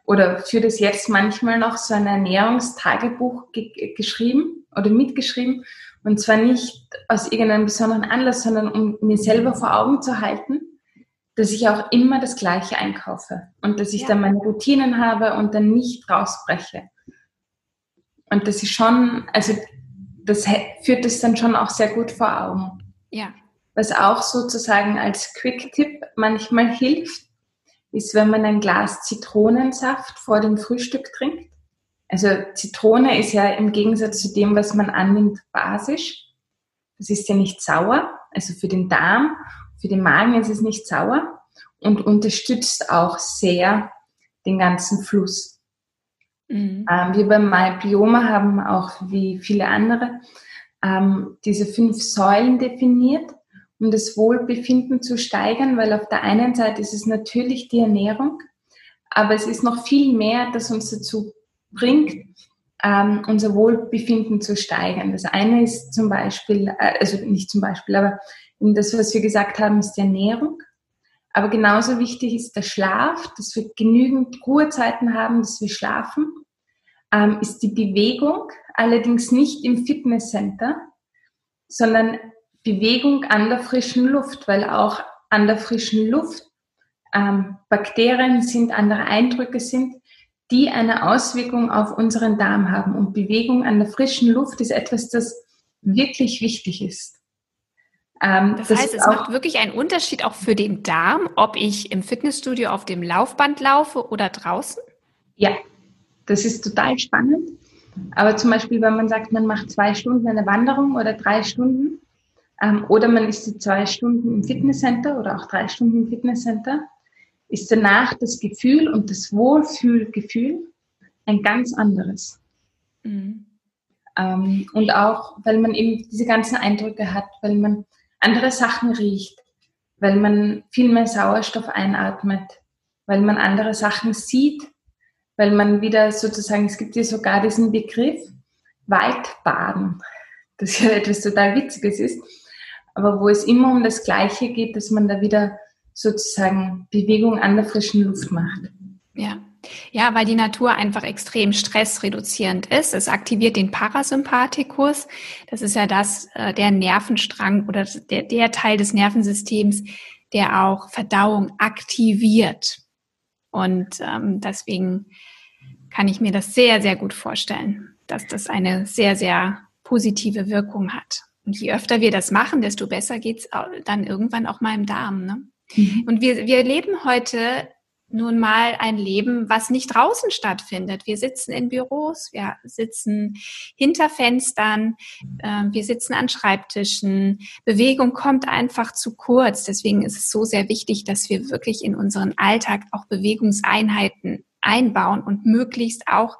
oder für das jetzt manchmal noch so ein Ernährungstagebuch ge geschrieben oder mitgeschrieben. Und zwar nicht aus irgendeinem besonderen Anlass, sondern um mir selber vor Augen zu halten, dass ich auch immer das Gleiche einkaufe und dass ich ja. dann meine Routinen habe und dann nicht rausbreche. Und das ist schon, also das führt es dann schon auch sehr gut vor Augen. Ja. Was auch sozusagen als Quick-Tipp manchmal hilft, ist, wenn man ein Glas Zitronensaft vor dem Frühstück trinkt. Also Zitrone ist ja im Gegensatz zu dem, was man annimmt, basisch. Das ist ja nicht sauer. Also für den Darm, für den Magen ist es nicht sauer und unterstützt auch sehr den ganzen Fluss. Mhm. Ähm, wir beim Malbioma haben auch wie viele andere ähm, diese fünf Säulen definiert um das Wohlbefinden zu steigern, weil auf der einen Seite ist es natürlich die Ernährung, aber es ist noch viel mehr, das uns dazu bringt, ähm, unser Wohlbefinden zu steigern. Das eine ist zum Beispiel, äh, also nicht zum Beispiel, aber das, was wir gesagt haben, ist die Ernährung. Aber genauso wichtig ist der Schlaf, dass wir genügend Ruhezeiten haben, dass wir schlafen, ähm, ist die Bewegung, allerdings nicht im Fitnesscenter, sondern Bewegung an der frischen Luft, weil auch an der frischen Luft ähm, Bakterien sind, andere Eindrücke sind, die eine Auswirkung auf unseren Darm haben. Und Bewegung an der frischen Luft ist etwas, das wirklich wichtig ist. Ähm, das, das heißt, es macht wirklich einen Unterschied auch für den Darm, ob ich im Fitnessstudio auf dem Laufband laufe oder draußen? Ja, das ist total spannend. Aber zum Beispiel, wenn man sagt, man macht zwei Stunden eine Wanderung oder drei Stunden, ähm, oder man ist die zwei Stunden im Fitnesscenter oder auch drei Stunden im Fitnesscenter, ist danach das Gefühl und das Wohlfühlgefühl ein ganz anderes. Mhm. Ähm, und auch, weil man eben diese ganzen Eindrücke hat, weil man andere Sachen riecht, weil man viel mehr Sauerstoff einatmet, weil man andere Sachen sieht, weil man wieder sozusagen, es gibt ja sogar diesen Begriff Waldbaden, das ja etwas total Witziges ist aber wo es immer um das Gleiche geht, dass man da wieder sozusagen Bewegung an der frischen Luft macht. Ja. Ja, weil die Natur einfach extrem stressreduzierend ist. Es aktiviert den Parasympathikus. Das ist ja das, äh, der Nervenstrang oder der, der Teil des Nervensystems, der auch Verdauung aktiviert. Und ähm, deswegen kann ich mir das sehr, sehr gut vorstellen, dass das eine sehr, sehr positive Wirkung hat. Und je öfter wir das machen, desto besser geht's dann irgendwann auch mal im Darm. Ne? Mhm. Und wir, wir leben heute nun mal ein Leben, was nicht draußen stattfindet. Wir sitzen in Büros, wir sitzen hinter Fenstern, äh, wir sitzen an Schreibtischen. Bewegung kommt einfach zu kurz. Deswegen ist es so sehr wichtig, dass wir wirklich in unseren Alltag auch Bewegungseinheiten einbauen und möglichst auch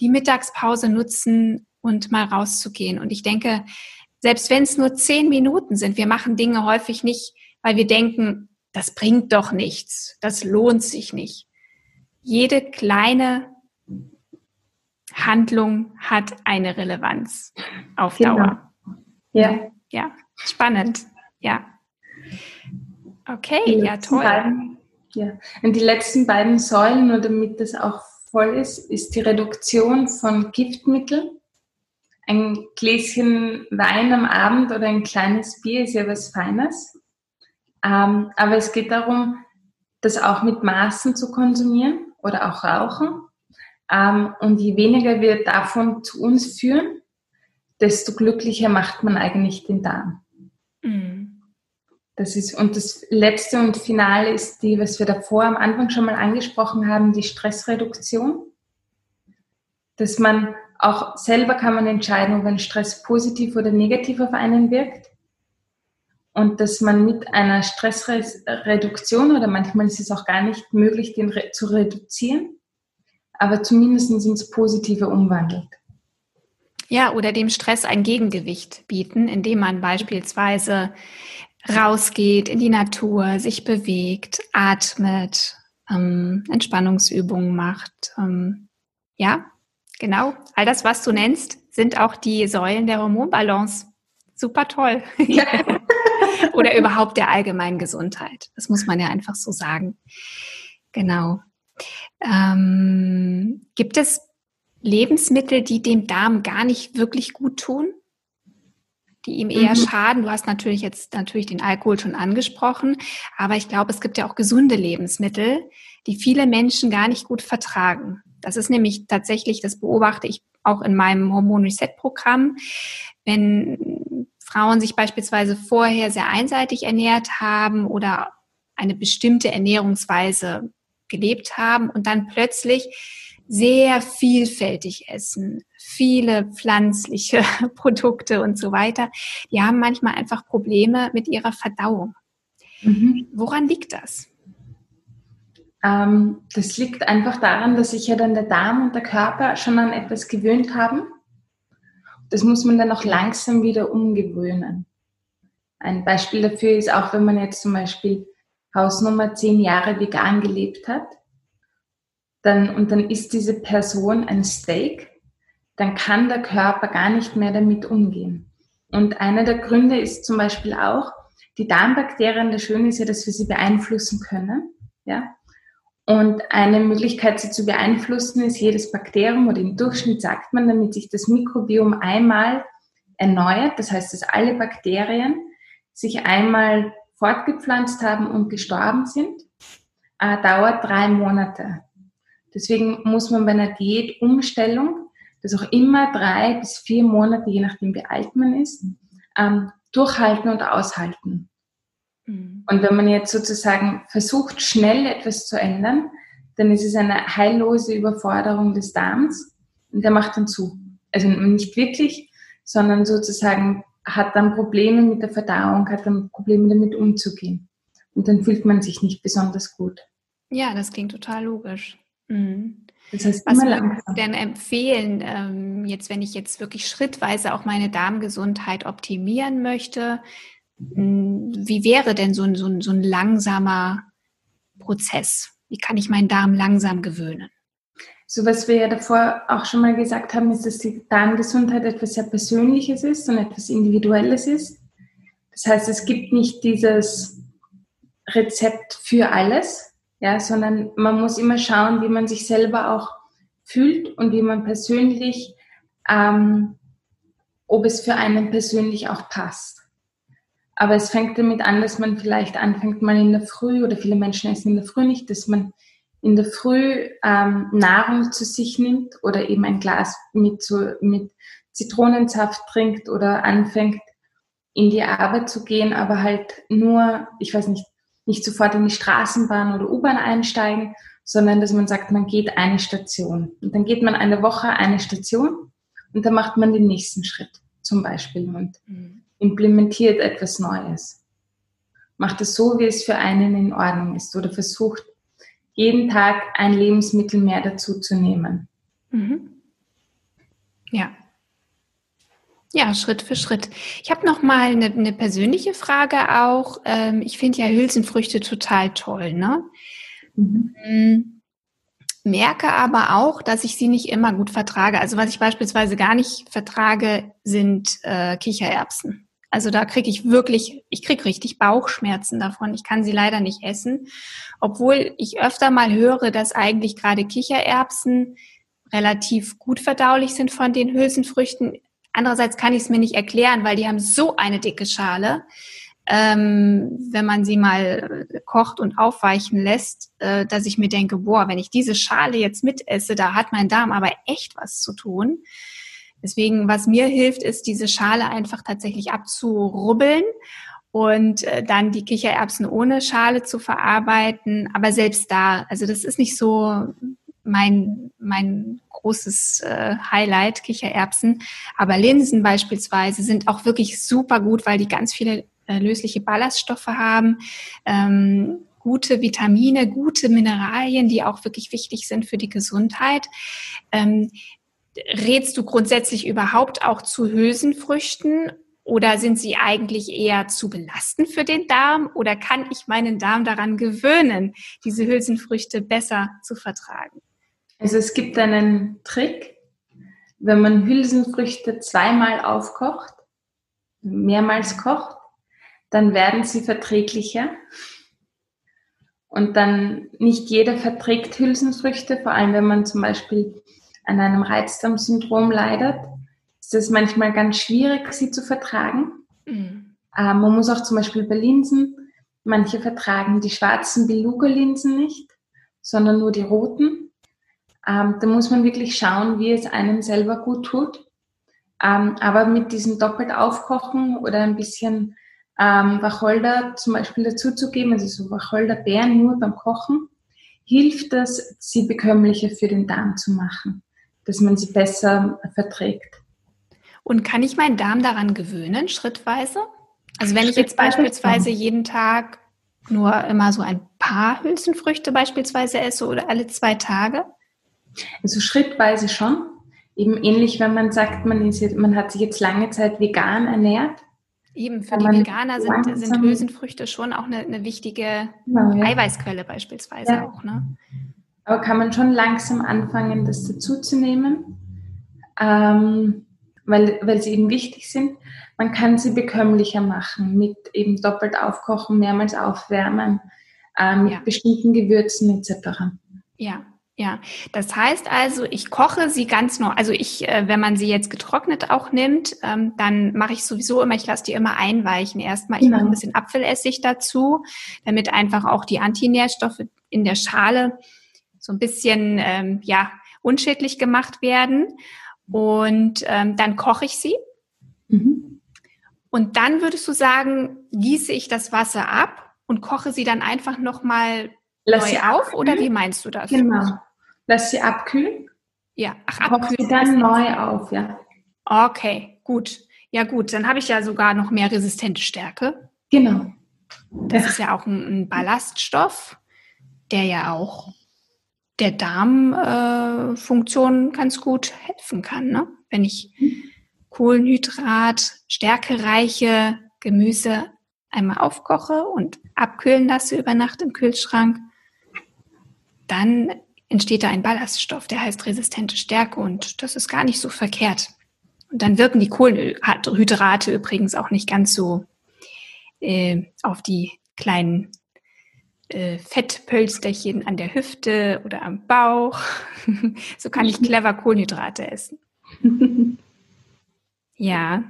die Mittagspause nutzen und mal rauszugehen. Und ich denke, selbst wenn es nur zehn Minuten sind, wir machen Dinge häufig nicht, weil wir denken, das bringt doch nichts, das lohnt sich nicht. Jede kleine Handlung hat eine Relevanz auf genau. Dauer. Ja. Ja, spannend. Ja. Okay, ja, toll. Beiden, ja. Und die letzten beiden Säulen, nur damit das auch voll ist, ist die Reduktion von Giftmitteln. Ein Gläschen Wein am Abend oder ein kleines Bier ist ja was Feines. Ähm, aber es geht darum, das auch mit Maßen zu konsumieren oder auch rauchen. Ähm, und je weniger wir davon zu uns führen, desto glücklicher macht man eigentlich den Darm. Mhm. Das ist, und das letzte und Finale ist die, was wir davor am Anfang schon mal angesprochen haben, die Stressreduktion. Dass man auch selber kann man entscheiden, ob ein Stress positiv oder negativ auf einen wirkt. Und dass man mit einer Stressreduktion oder manchmal ist es auch gar nicht möglich, den zu reduzieren, aber zumindest ins Positive umwandelt. Ja, oder dem Stress ein Gegengewicht bieten, indem man beispielsweise rausgeht in die Natur, sich bewegt, atmet, ähm, Entspannungsübungen macht. Ähm, ja, genau. All das, was du nennst, sind auch die Säulen der Hormonbalance. Super toll. Ja. oder überhaupt der allgemeinen Gesundheit. Das muss man ja einfach so sagen. Genau. Ähm, gibt es Lebensmittel, die dem Darm gar nicht wirklich gut tun? Die ihm eher mhm. schaden. Du hast natürlich jetzt natürlich den Alkohol schon angesprochen, aber ich glaube, es gibt ja auch gesunde Lebensmittel, die viele Menschen gar nicht gut vertragen. Das ist nämlich tatsächlich, das beobachte ich auch in meinem Hormon Reset Programm. Wenn Frauen sich beispielsweise vorher sehr einseitig ernährt haben oder eine bestimmte Ernährungsweise gelebt haben und dann plötzlich sehr vielfältig essen, viele pflanzliche Produkte und so weiter, die haben manchmal einfach Probleme mit ihrer Verdauung. Mhm. Woran liegt das? Ähm, das liegt einfach daran, dass sich ja dann der Darm und der Körper schon an etwas gewöhnt haben. Das muss man dann auch langsam wieder umgewöhnen. Ein Beispiel dafür ist auch, wenn man jetzt zum Beispiel Hausnummer zehn Jahre vegan gelebt hat, dann, und dann isst diese Person ein Steak, dann kann der Körper gar nicht mehr damit umgehen. Und einer der Gründe ist zum Beispiel auch, die Darmbakterien, das Schöne ist ja, dass wir sie beeinflussen können. Ja? Und eine Möglichkeit, sie zu beeinflussen, ist jedes Bakterium oder im Durchschnitt sagt man, damit sich das Mikrobiom einmal erneuert, das heißt, dass alle Bakterien sich einmal fortgepflanzt haben und gestorben sind, äh, dauert drei Monate. Deswegen muss man bei einer Diätumstellung, das auch immer drei bis vier Monate, je nachdem wie alt man ist, ähm, durchhalten und aushalten. Mhm. Und wenn man jetzt sozusagen versucht, schnell etwas zu ändern, dann ist es eine heillose Überforderung des Darms und der macht dann zu. Also nicht wirklich, sondern sozusagen hat dann Probleme mit der Verdauung, hat dann Probleme damit umzugehen. Und dann fühlt man sich nicht besonders gut. Ja, das klingt total logisch. Mhm. Das heißt, Was würdest du denn empfehlen, ähm, jetzt, wenn ich jetzt wirklich schrittweise auch meine Darmgesundheit optimieren möchte? Hm, wie wäre denn so ein, so ein, so ein langsamer Prozess? Wie kann ich meinen Darm langsam gewöhnen? So was wir ja davor auch schon mal gesagt haben, ist, dass die Darmgesundheit etwas sehr Persönliches ist und etwas Individuelles ist. Das heißt, es gibt nicht dieses Rezept für alles, ja, sondern man muss immer schauen, wie man sich selber auch fühlt und wie man persönlich, ähm, ob es für einen persönlich auch passt. Aber es fängt damit an, dass man vielleicht anfängt mal in der Früh oder viele Menschen essen in der Früh nicht, dass man in der Früh ähm, Nahrung zu sich nimmt oder eben ein Glas mit, so, mit Zitronensaft trinkt oder anfängt in die Arbeit zu gehen, aber halt nur, ich weiß nicht, nicht sofort in die Straßenbahn oder U-Bahn einsteigen, sondern dass man sagt, man geht eine Station. Und dann geht man eine Woche eine Station und dann macht man den nächsten Schritt zum Beispiel und mhm. Implementiert etwas Neues. Macht es so, wie es für einen in Ordnung ist oder versucht jeden Tag ein Lebensmittel mehr dazu zu nehmen. Mhm. Ja, ja, Schritt für Schritt. Ich habe noch mal eine, eine persönliche Frage auch. Ähm, ich finde ja Hülsenfrüchte total toll, ne? Mhm. Mm, merke aber auch, dass ich sie nicht immer gut vertrage. Also was ich beispielsweise gar nicht vertrage, sind äh, Kichererbsen. Also da kriege ich wirklich, ich kriege richtig Bauchschmerzen davon. Ich kann sie leider nicht essen, obwohl ich öfter mal höre, dass eigentlich gerade Kichererbsen relativ gut verdaulich sind von den Hülsenfrüchten. Andererseits kann ich es mir nicht erklären, weil die haben so eine dicke Schale. Ähm, wenn man sie mal kocht und aufweichen lässt, äh, dass ich mir denke, boah, wenn ich diese Schale jetzt mitesse, da hat mein Darm aber echt was zu tun. Deswegen, was mir hilft, ist, diese Schale einfach tatsächlich abzurubbeln und äh, dann die Kichererbsen ohne Schale zu verarbeiten. Aber selbst da, also das ist nicht so mein, mein großes äh, Highlight, Kichererbsen. Aber Linsen beispielsweise sind auch wirklich super gut, weil die ganz viele äh, lösliche Ballaststoffe haben. Ähm, gute Vitamine, gute Mineralien, die auch wirklich wichtig sind für die Gesundheit. Ähm, rätst du grundsätzlich überhaupt auch zu Hülsenfrüchten oder sind sie eigentlich eher zu belastend für den Darm oder kann ich meinen Darm daran gewöhnen, diese Hülsenfrüchte besser zu vertragen? Also es gibt einen Trick, wenn man Hülsenfrüchte zweimal aufkocht, mehrmals kocht, dann werden sie verträglicher. Und dann nicht jeder verträgt Hülsenfrüchte, vor allem wenn man zum Beispiel an einem Reizdarmsyndrom leidet, ist es manchmal ganz schwierig, sie zu vertragen. Mhm. Ähm, man muss auch zum Beispiel bei Linsen, manche vertragen die schwarzen Beluga-Linsen nicht, sondern nur die roten. Ähm, da muss man wirklich schauen, wie es einem selber gut tut. Ähm, aber mit diesem doppelt aufkochen oder ein bisschen ähm, Wacholder zum Beispiel dazuzugeben, also so Wacholderbeeren nur beim Kochen, hilft das, sie bekömmlicher für den Darm zu machen dass man sie besser verträgt. Und kann ich meinen Darm daran gewöhnen, schrittweise? Also wenn ich jetzt beispielsweise jeden Tag nur immer so ein paar Hülsenfrüchte beispielsweise esse oder alle zwei Tage? Also schrittweise schon. Eben ähnlich, wenn man sagt, man, ist jetzt, man hat sich jetzt lange Zeit vegan ernährt. Eben, für die Veganer sind, sind Hülsenfrüchte schon auch eine, eine wichtige genau, ja. Eiweißquelle beispielsweise ja. auch. Ne? Aber kann man schon langsam anfangen, das dazuzunehmen, ähm, weil, weil sie eben wichtig sind. Man kann sie bekömmlicher machen mit eben doppelt aufkochen, mehrmals aufwärmen, äh, mit ja. bestimmten Gewürzen etc. Ja, ja, das heißt also, ich koche sie ganz nur, also ich, äh, wenn man sie jetzt getrocknet auch nimmt, ähm, dann mache ich sowieso immer, ich lasse die immer einweichen erstmal. Ich genau. mache ein bisschen Apfelessig dazu, damit einfach auch die Antinährstoffe in der Schale so ein bisschen ähm, ja unschädlich gemacht werden. Und ähm, dann koche ich sie. Mhm. Und dann würdest du sagen, gieße ich das Wasser ab und koche sie dann einfach nochmal neu auf? Abkühlen. Oder wie meinst du das? Genau. Lass sie abkühlen. Ja, ach, abkühlen. sie dann neu auf, ja. Okay, gut. Ja, gut, dann habe ich ja sogar noch mehr resistente Stärke. Genau. Das ja. ist ja auch ein, ein Ballaststoff, der ja auch der Darmfunktion äh, ganz gut helfen kann. Ne? Wenn ich Kohlenhydrat, stärkereiche Gemüse einmal aufkoche und abkühlen lasse über Nacht im Kühlschrank, dann entsteht da ein Ballaststoff, der heißt resistente Stärke und das ist gar nicht so verkehrt. Und dann wirken die Kohlenhydrate übrigens auch nicht ganz so äh, auf die kleinen äh, Fettpölsterchen an der Hüfte oder am Bauch. so kann ich clever Kohlenhydrate essen. ja.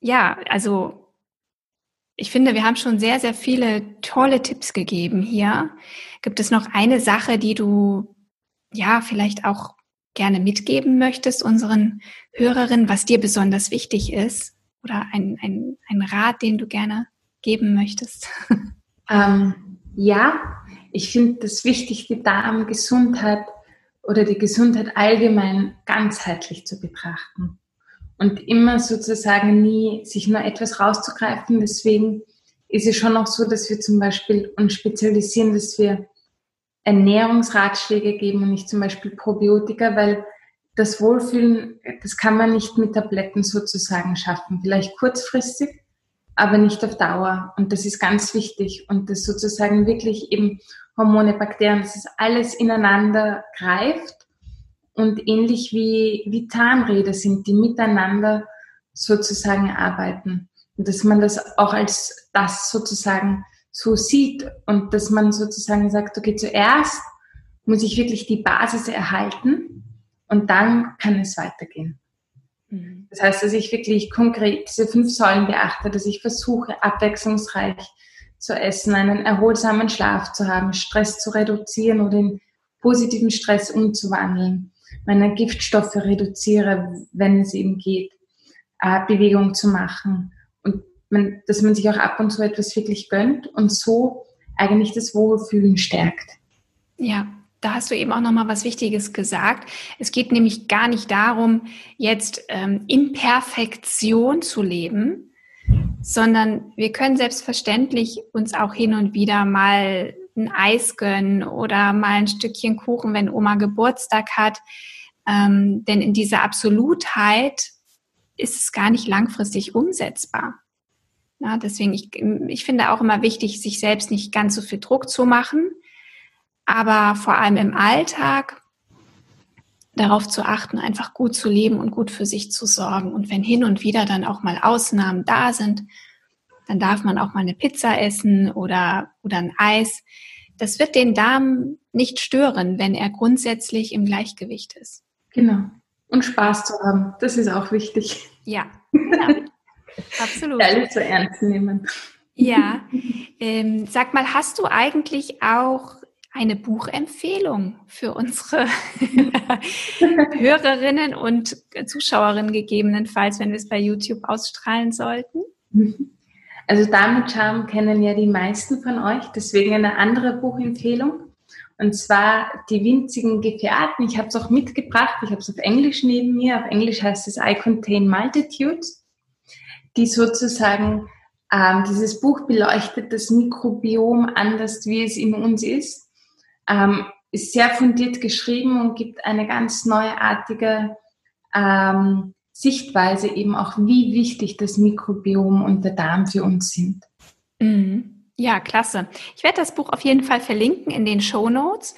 Ja, also ich finde, wir haben schon sehr, sehr viele tolle Tipps gegeben hier. Gibt es noch eine Sache, die du ja vielleicht auch gerne mitgeben möchtest unseren Hörerinnen, was dir besonders wichtig ist? Oder ein, ein, ein Rat, den du gerne geben möchtest? Ähm, ja, ich finde es wichtig, die Darmgesundheit oder die Gesundheit allgemein ganzheitlich zu betrachten und immer sozusagen nie sich nur etwas rauszugreifen. Deswegen ist es schon auch so, dass wir zum Beispiel uns spezialisieren, dass wir Ernährungsratschläge geben und nicht zum Beispiel Probiotika, weil das Wohlfühlen, das kann man nicht mit Tabletten sozusagen schaffen. Vielleicht kurzfristig, aber nicht auf Dauer. Und das ist ganz wichtig. Und das sozusagen wirklich eben Hormone, Bakterien, dass es alles ineinander greift und ähnlich wie, wie Zahnräder sind, die miteinander sozusagen arbeiten. Und dass man das auch als das sozusagen so sieht und dass man sozusagen sagt, okay, zuerst muss ich wirklich die Basis erhalten und dann kann es weitergehen. Mhm. Das heißt, dass ich wirklich konkret diese fünf Säulen beachte, dass ich versuche, abwechslungsreich zu essen, einen erholsamen Schlaf zu haben, Stress zu reduzieren oder in positiven Stress umzuwandeln, meine Giftstoffe reduziere, wenn es eben geht, äh, Bewegung zu machen und man, dass man sich auch ab und zu etwas wirklich gönnt und so eigentlich das Wohlfühlen stärkt. Ja, da hast du eben auch noch mal was Wichtiges gesagt. Es geht nämlich gar nicht darum, jetzt ähm, in Perfektion zu leben, sondern wir können selbstverständlich uns auch hin und wieder mal ein Eis gönnen oder mal ein Stückchen Kuchen, wenn Oma Geburtstag hat. Ähm, denn in dieser Absolutheit ist es gar nicht langfristig umsetzbar. Na, deswegen, ich, ich finde auch immer wichtig, sich selbst nicht ganz so viel Druck zu machen, aber vor allem im Alltag darauf zu achten, einfach gut zu leben und gut für sich zu sorgen. Und wenn hin und wieder dann auch mal Ausnahmen da sind, dann darf man auch mal eine Pizza essen oder, oder ein Eis. Das wird den Darm nicht stören, wenn er grundsätzlich im Gleichgewicht ist. Genau. Und Spaß zu haben, das ist auch wichtig. Ja, genau. absolut. Alles zu ernst nehmen. Ja, ähm, sag mal, hast du eigentlich auch eine Buchempfehlung für unsere Hörerinnen und Zuschauerinnen gegebenenfalls, wenn wir es bei YouTube ausstrahlen sollten? Also damit Charme kennen ja die meisten von euch, deswegen eine andere Buchempfehlung. Und zwar die winzigen Gefährten. Ich habe es auch mitgebracht. Ich habe es auf Englisch neben mir. Auf Englisch heißt es I Contain Multitudes, die sozusagen ähm, dieses Buch beleuchtet das Mikrobiom anders, wie es in uns ist ähm, ist sehr fundiert geschrieben und gibt eine ganz neuartige ähm, Sichtweise eben auch, wie wichtig das Mikrobiom und der Darm für uns sind. Mhm. Ja, klasse. Ich werde das Buch auf jeden Fall verlinken in den Show Notes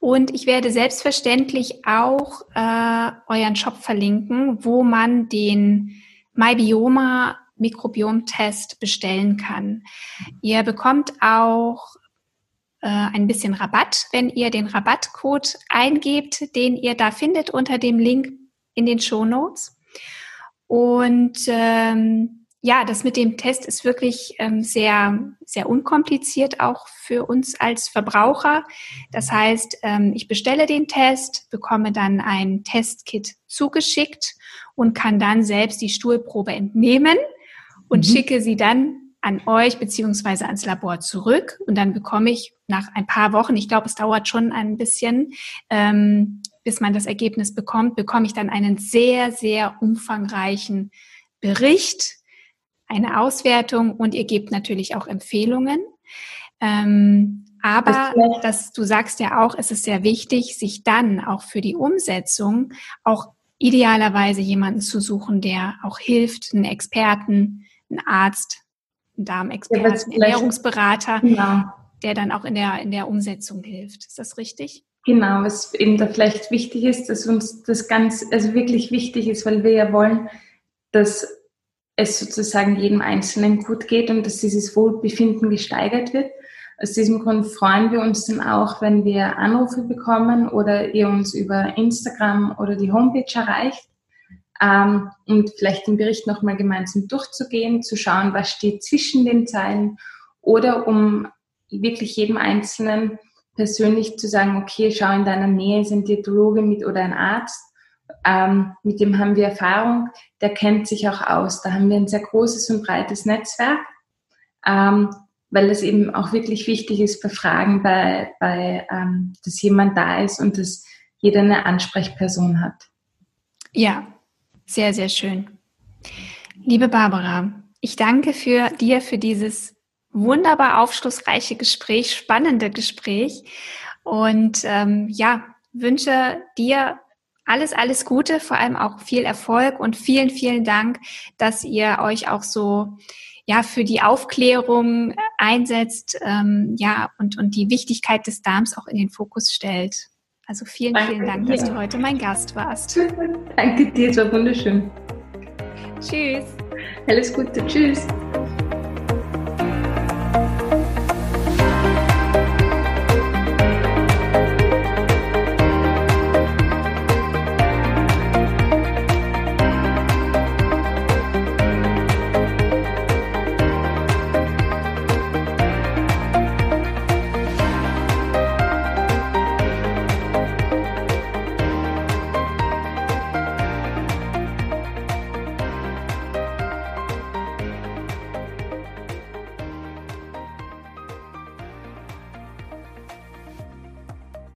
und ich werde selbstverständlich auch äh, euren Shop verlinken, wo man den MyBioma Mikrobiom-Test bestellen kann. Ihr bekommt auch äh, ein bisschen Rabatt, wenn ihr den Rabattcode eingebt, den ihr da findet unter dem Link in den Show Notes. Und ähm, ja, das mit dem Test ist wirklich ähm, sehr, sehr unkompliziert auch für uns als Verbraucher. Das heißt, ähm, ich bestelle den Test, bekomme dann ein Testkit zugeschickt und kann dann selbst die Stuhlprobe entnehmen und mhm. schicke sie dann an euch beziehungsweise ans Labor zurück und dann bekomme ich nach ein paar Wochen, ich glaube, es dauert schon ein bisschen, ähm, bis man das Ergebnis bekommt, bekomme ich dann einen sehr, sehr umfangreichen Bericht, eine Auswertung und ihr gebt natürlich auch Empfehlungen. Ähm, aber das, du sagst ja auch, es ist sehr wichtig, sich dann auch für die Umsetzung auch idealerweise jemanden zu suchen, der auch hilft, einen Experten, einen Arzt, Darmexperten, ja, Ernährungsberater, genau. der dann auch in der, in der Umsetzung hilft. Ist das richtig? Genau, was eben da vielleicht wichtig ist, dass uns das ganz, also wirklich wichtig ist, weil wir ja wollen, dass es sozusagen jedem Einzelnen gut geht und dass dieses Wohlbefinden gesteigert wird. Aus diesem Grund freuen wir uns dann auch, wenn wir Anrufe bekommen oder ihr uns über Instagram oder die Homepage erreicht ähm, und vielleicht den Bericht nochmal gemeinsam durchzugehen, zu schauen, was steht zwischen den Zeilen oder um wirklich jedem Einzelnen persönlich zu sagen, okay, schau in deiner Nähe ist ein Diätologe mit oder ein Arzt, ähm, mit dem haben wir Erfahrung, der kennt sich auch aus. Da haben wir ein sehr großes und breites Netzwerk, ähm, weil es eben auch wirklich wichtig ist bei Fragen, bei, bei ähm, dass jemand da ist und dass jeder eine Ansprechperson hat. Ja, sehr, sehr schön. Liebe Barbara, ich danke für dir für dieses wunderbar aufschlussreiche Gespräch, spannende Gespräch und ähm, ja, wünsche dir alles, alles Gute, vor allem auch viel Erfolg und vielen, vielen Dank, dass ihr euch auch so ja für die Aufklärung einsetzt, ähm, ja und und die Wichtigkeit des Darms auch in den Fokus stellt. Also vielen, Danke vielen Dank, dir. dass du heute mein Gast warst. Danke dir, es war wunderschön. Tschüss. Alles Gute. Tschüss.